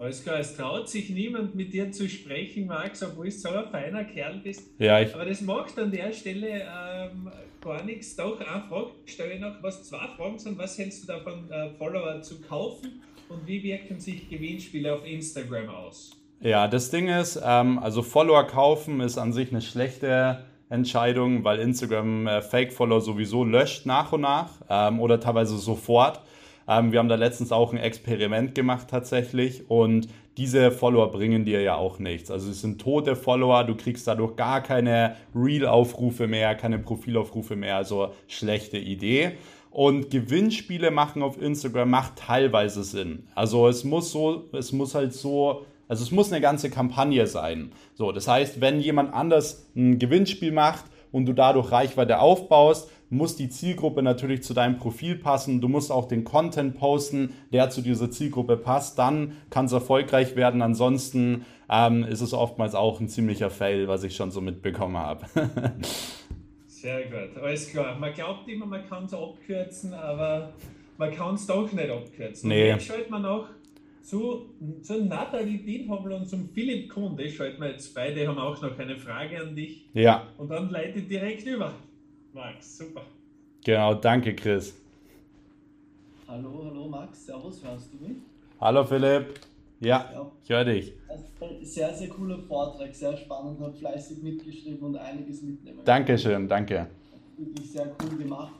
Alles klar, es traut sich niemand mit dir zu sprechen, Max, obwohl du so ein feiner Kerl bist. Ja, ich Aber das macht an der Stelle ähm, gar nichts. Doch, eine Frage stelle ich noch, was zwei Fragen sind. Was hältst du davon, äh, Follower zu kaufen und wie wirken sich Gewinnspiele auf Instagram aus? Ja, das Ding ist, ähm, also Follower kaufen ist an sich eine schlechte Entscheidung, weil Instagram äh, Fake-Follower sowieso löscht nach und nach ähm, oder teilweise sofort. Ähm, wir haben da letztens auch ein Experiment gemacht tatsächlich und diese Follower bringen dir ja auch nichts. Also es sind tote Follower, du kriegst dadurch gar keine Real-Aufrufe mehr, keine Profilaufrufe mehr, also schlechte Idee. Und Gewinnspiele machen auf Instagram macht teilweise Sinn. Also es muss so, es muss halt so, also es muss eine ganze Kampagne sein. So, das heißt, wenn jemand anders ein Gewinnspiel macht und du dadurch Reichweite aufbaust, muss die Zielgruppe natürlich zu deinem Profil passen. Du musst auch den Content posten, der zu dieser Zielgruppe passt. Dann kann es erfolgreich werden. Ansonsten ähm, ist es oftmals auch ein ziemlicher Fail, was ich schon so mitbekommen habe. Sehr gut, alles klar. Man glaubt immer, man kann es abkürzen, aber man kann es doch nicht abkürzen. Nee. Und jetzt schalten wir noch zu, zu Nathalie Dienhobel und zum Philipp Kuhn. Das schalten wir jetzt beide, haben auch noch eine Frage an dich. Ja. Und dann leite ich direkt über. Max, super. Genau, danke Chris. Hallo, hallo Max, servus, hörst du mich? Hallo Philipp. Ja, ja. ich höre dich. Sehr, sehr cooler Vortrag, sehr spannend, hat fleißig mitgeschrieben und einiges mitnehmen. Dankeschön, danke. Wirklich sehr cool gemacht.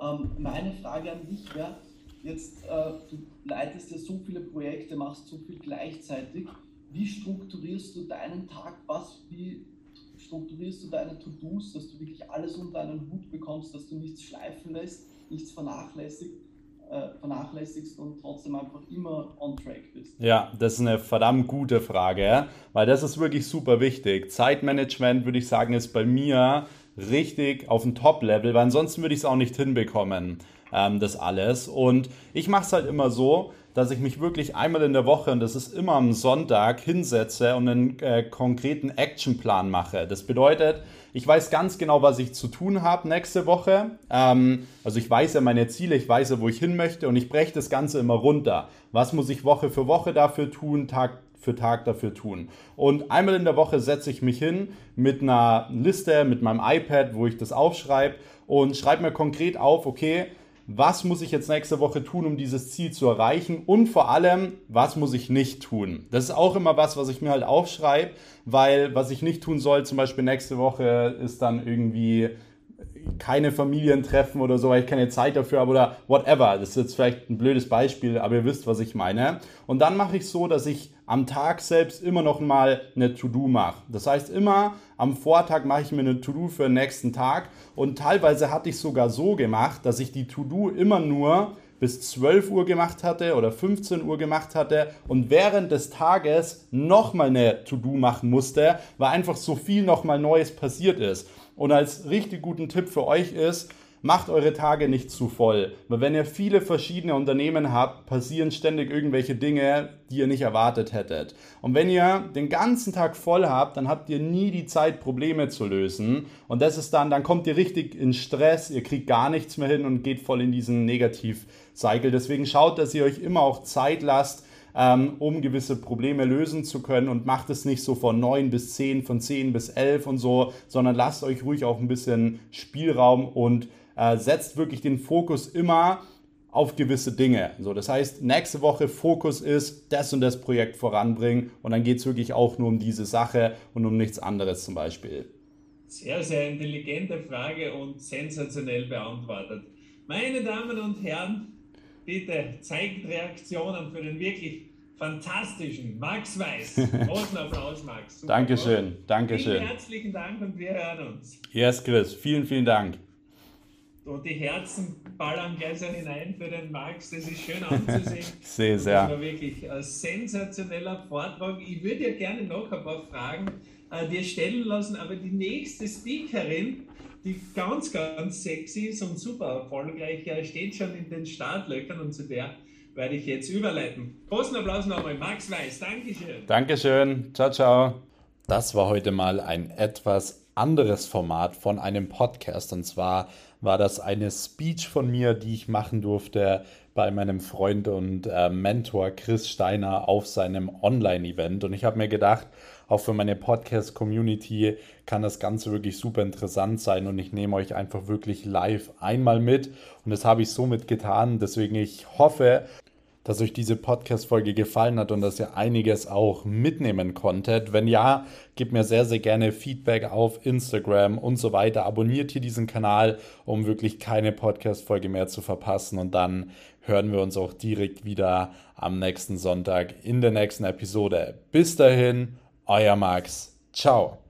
Ähm, meine Frage an dich wäre, jetzt, äh, du leitest ja so viele Projekte, machst so viel gleichzeitig. Wie strukturierst du deinen Tag? Was, wie strukturierst du deine To-Dos, dass du wirklich alles unter einen Hut bekommst, dass du nichts schleifen lässt, nichts vernachlässigt, äh, vernachlässigst und trotzdem einfach immer on track bist? Ja, das ist eine verdammt gute Frage, weil das ist wirklich super wichtig. Zeitmanagement, würde ich sagen, ist bei mir richtig auf dem Top-Level, weil ansonsten würde ich es auch nicht hinbekommen, ähm, das alles. Und ich mache es halt immer so, dass ich mich wirklich einmal in der Woche, und das ist immer am Sonntag, hinsetze und einen äh, konkreten Actionplan mache. Das bedeutet, ich weiß ganz genau, was ich zu tun habe nächste Woche. Ähm, also ich weiß ja meine Ziele, ich weiß ja, wo ich hin möchte und ich breche das Ganze immer runter. Was muss ich Woche für Woche dafür tun, Tag für Tag dafür tun. Und einmal in der Woche setze ich mich hin mit einer Liste, mit meinem iPad, wo ich das aufschreibe und schreibe mir konkret auf, okay, was muss ich jetzt nächste Woche tun, um dieses Ziel zu erreichen und vor allem, was muss ich nicht tun. Das ist auch immer was, was ich mir halt aufschreibe, weil was ich nicht tun soll, zum Beispiel nächste Woche ist dann irgendwie keine Familientreffen oder so, weil ich keine Zeit dafür habe oder whatever. Das ist jetzt vielleicht ein blödes Beispiel, aber ihr wisst, was ich meine. Und dann mache ich so, dass ich am Tag selbst immer noch mal eine To-Do mache. Das heißt, immer am Vortag mache ich mir eine To-Do für den nächsten Tag und teilweise hatte ich sogar so gemacht, dass ich die To-Do immer nur bis 12 Uhr gemacht hatte oder 15 Uhr gemacht hatte und während des Tages nochmal eine To-Do machen musste, weil einfach so viel nochmal Neues passiert ist. Und als richtig guten Tipp für euch ist, macht eure Tage nicht zu voll. Weil wenn ihr viele verschiedene Unternehmen habt, passieren ständig irgendwelche Dinge, die ihr nicht erwartet hättet. Und wenn ihr den ganzen Tag voll habt, dann habt ihr nie die Zeit, Probleme zu lösen. Und das ist dann, dann kommt ihr richtig in Stress, ihr kriegt gar nichts mehr hin und geht voll in diesen Negativ-Cycle. Deswegen schaut, dass ihr euch immer auch Zeit lasst, ähm, um gewisse Probleme lösen zu können und macht es nicht so von 9 bis 10, von 10 bis 11 und so, sondern lasst euch ruhig auch ein bisschen Spielraum und äh, setzt wirklich den Fokus immer auf gewisse Dinge. So, das heißt, nächste Woche Fokus ist, das und das Projekt voranbringen und dann geht es wirklich auch nur um diese Sache und um nichts anderes zum Beispiel. Sehr, sehr intelligente Frage und sensationell beantwortet. Meine Damen und Herren, bitte zeigt Reaktionen für den wirklich fantastischen Max Weiß. Großen Applaus, Max. Super Dankeschön, Dankeschön. Vielen herzlichen Dank und wir hören uns. Yes, Chris, vielen, vielen Dank. Und die Herzen ballern gleich so hinein für den Max. Das ist schön anzusehen. es, ja. Das war wirklich ein sensationeller Vortrag. Ich würde ja gerne noch ein paar Fragen äh, dir stellen lassen, aber die nächste Speakerin, die ganz, ganz sexy ist und super erfolgreich, steht schon in den Startlöchern und zu der werde ich jetzt überleiten. Großen Applaus nochmal, Max Weiß. Dankeschön. Dankeschön. Ciao, ciao. Das war heute mal ein etwas anderes Format von einem Podcast und zwar war das eine Speech von mir, die ich machen durfte bei meinem Freund und äh, Mentor Chris Steiner auf seinem Online-Event. Und ich habe mir gedacht, auch für meine Podcast-Community kann das Ganze wirklich super interessant sein und ich nehme euch einfach wirklich live einmal mit. Und das habe ich somit getan. Deswegen ich hoffe, dass euch diese Podcast-Folge gefallen hat und dass ihr einiges auch mitnehmen konntet. Wenn ja, gebt mir sehr, sehr gerne Feedback auf Instagram und so weiter. Abonniert hier diesen Kanal, um wirklich keine Podcast-Folge mehr zu verpassen. Und dann hören wir uns auch direkt wieder am nächsten Sonntag in der nächsten Episode. Bis dahin, euer Max. Ciao.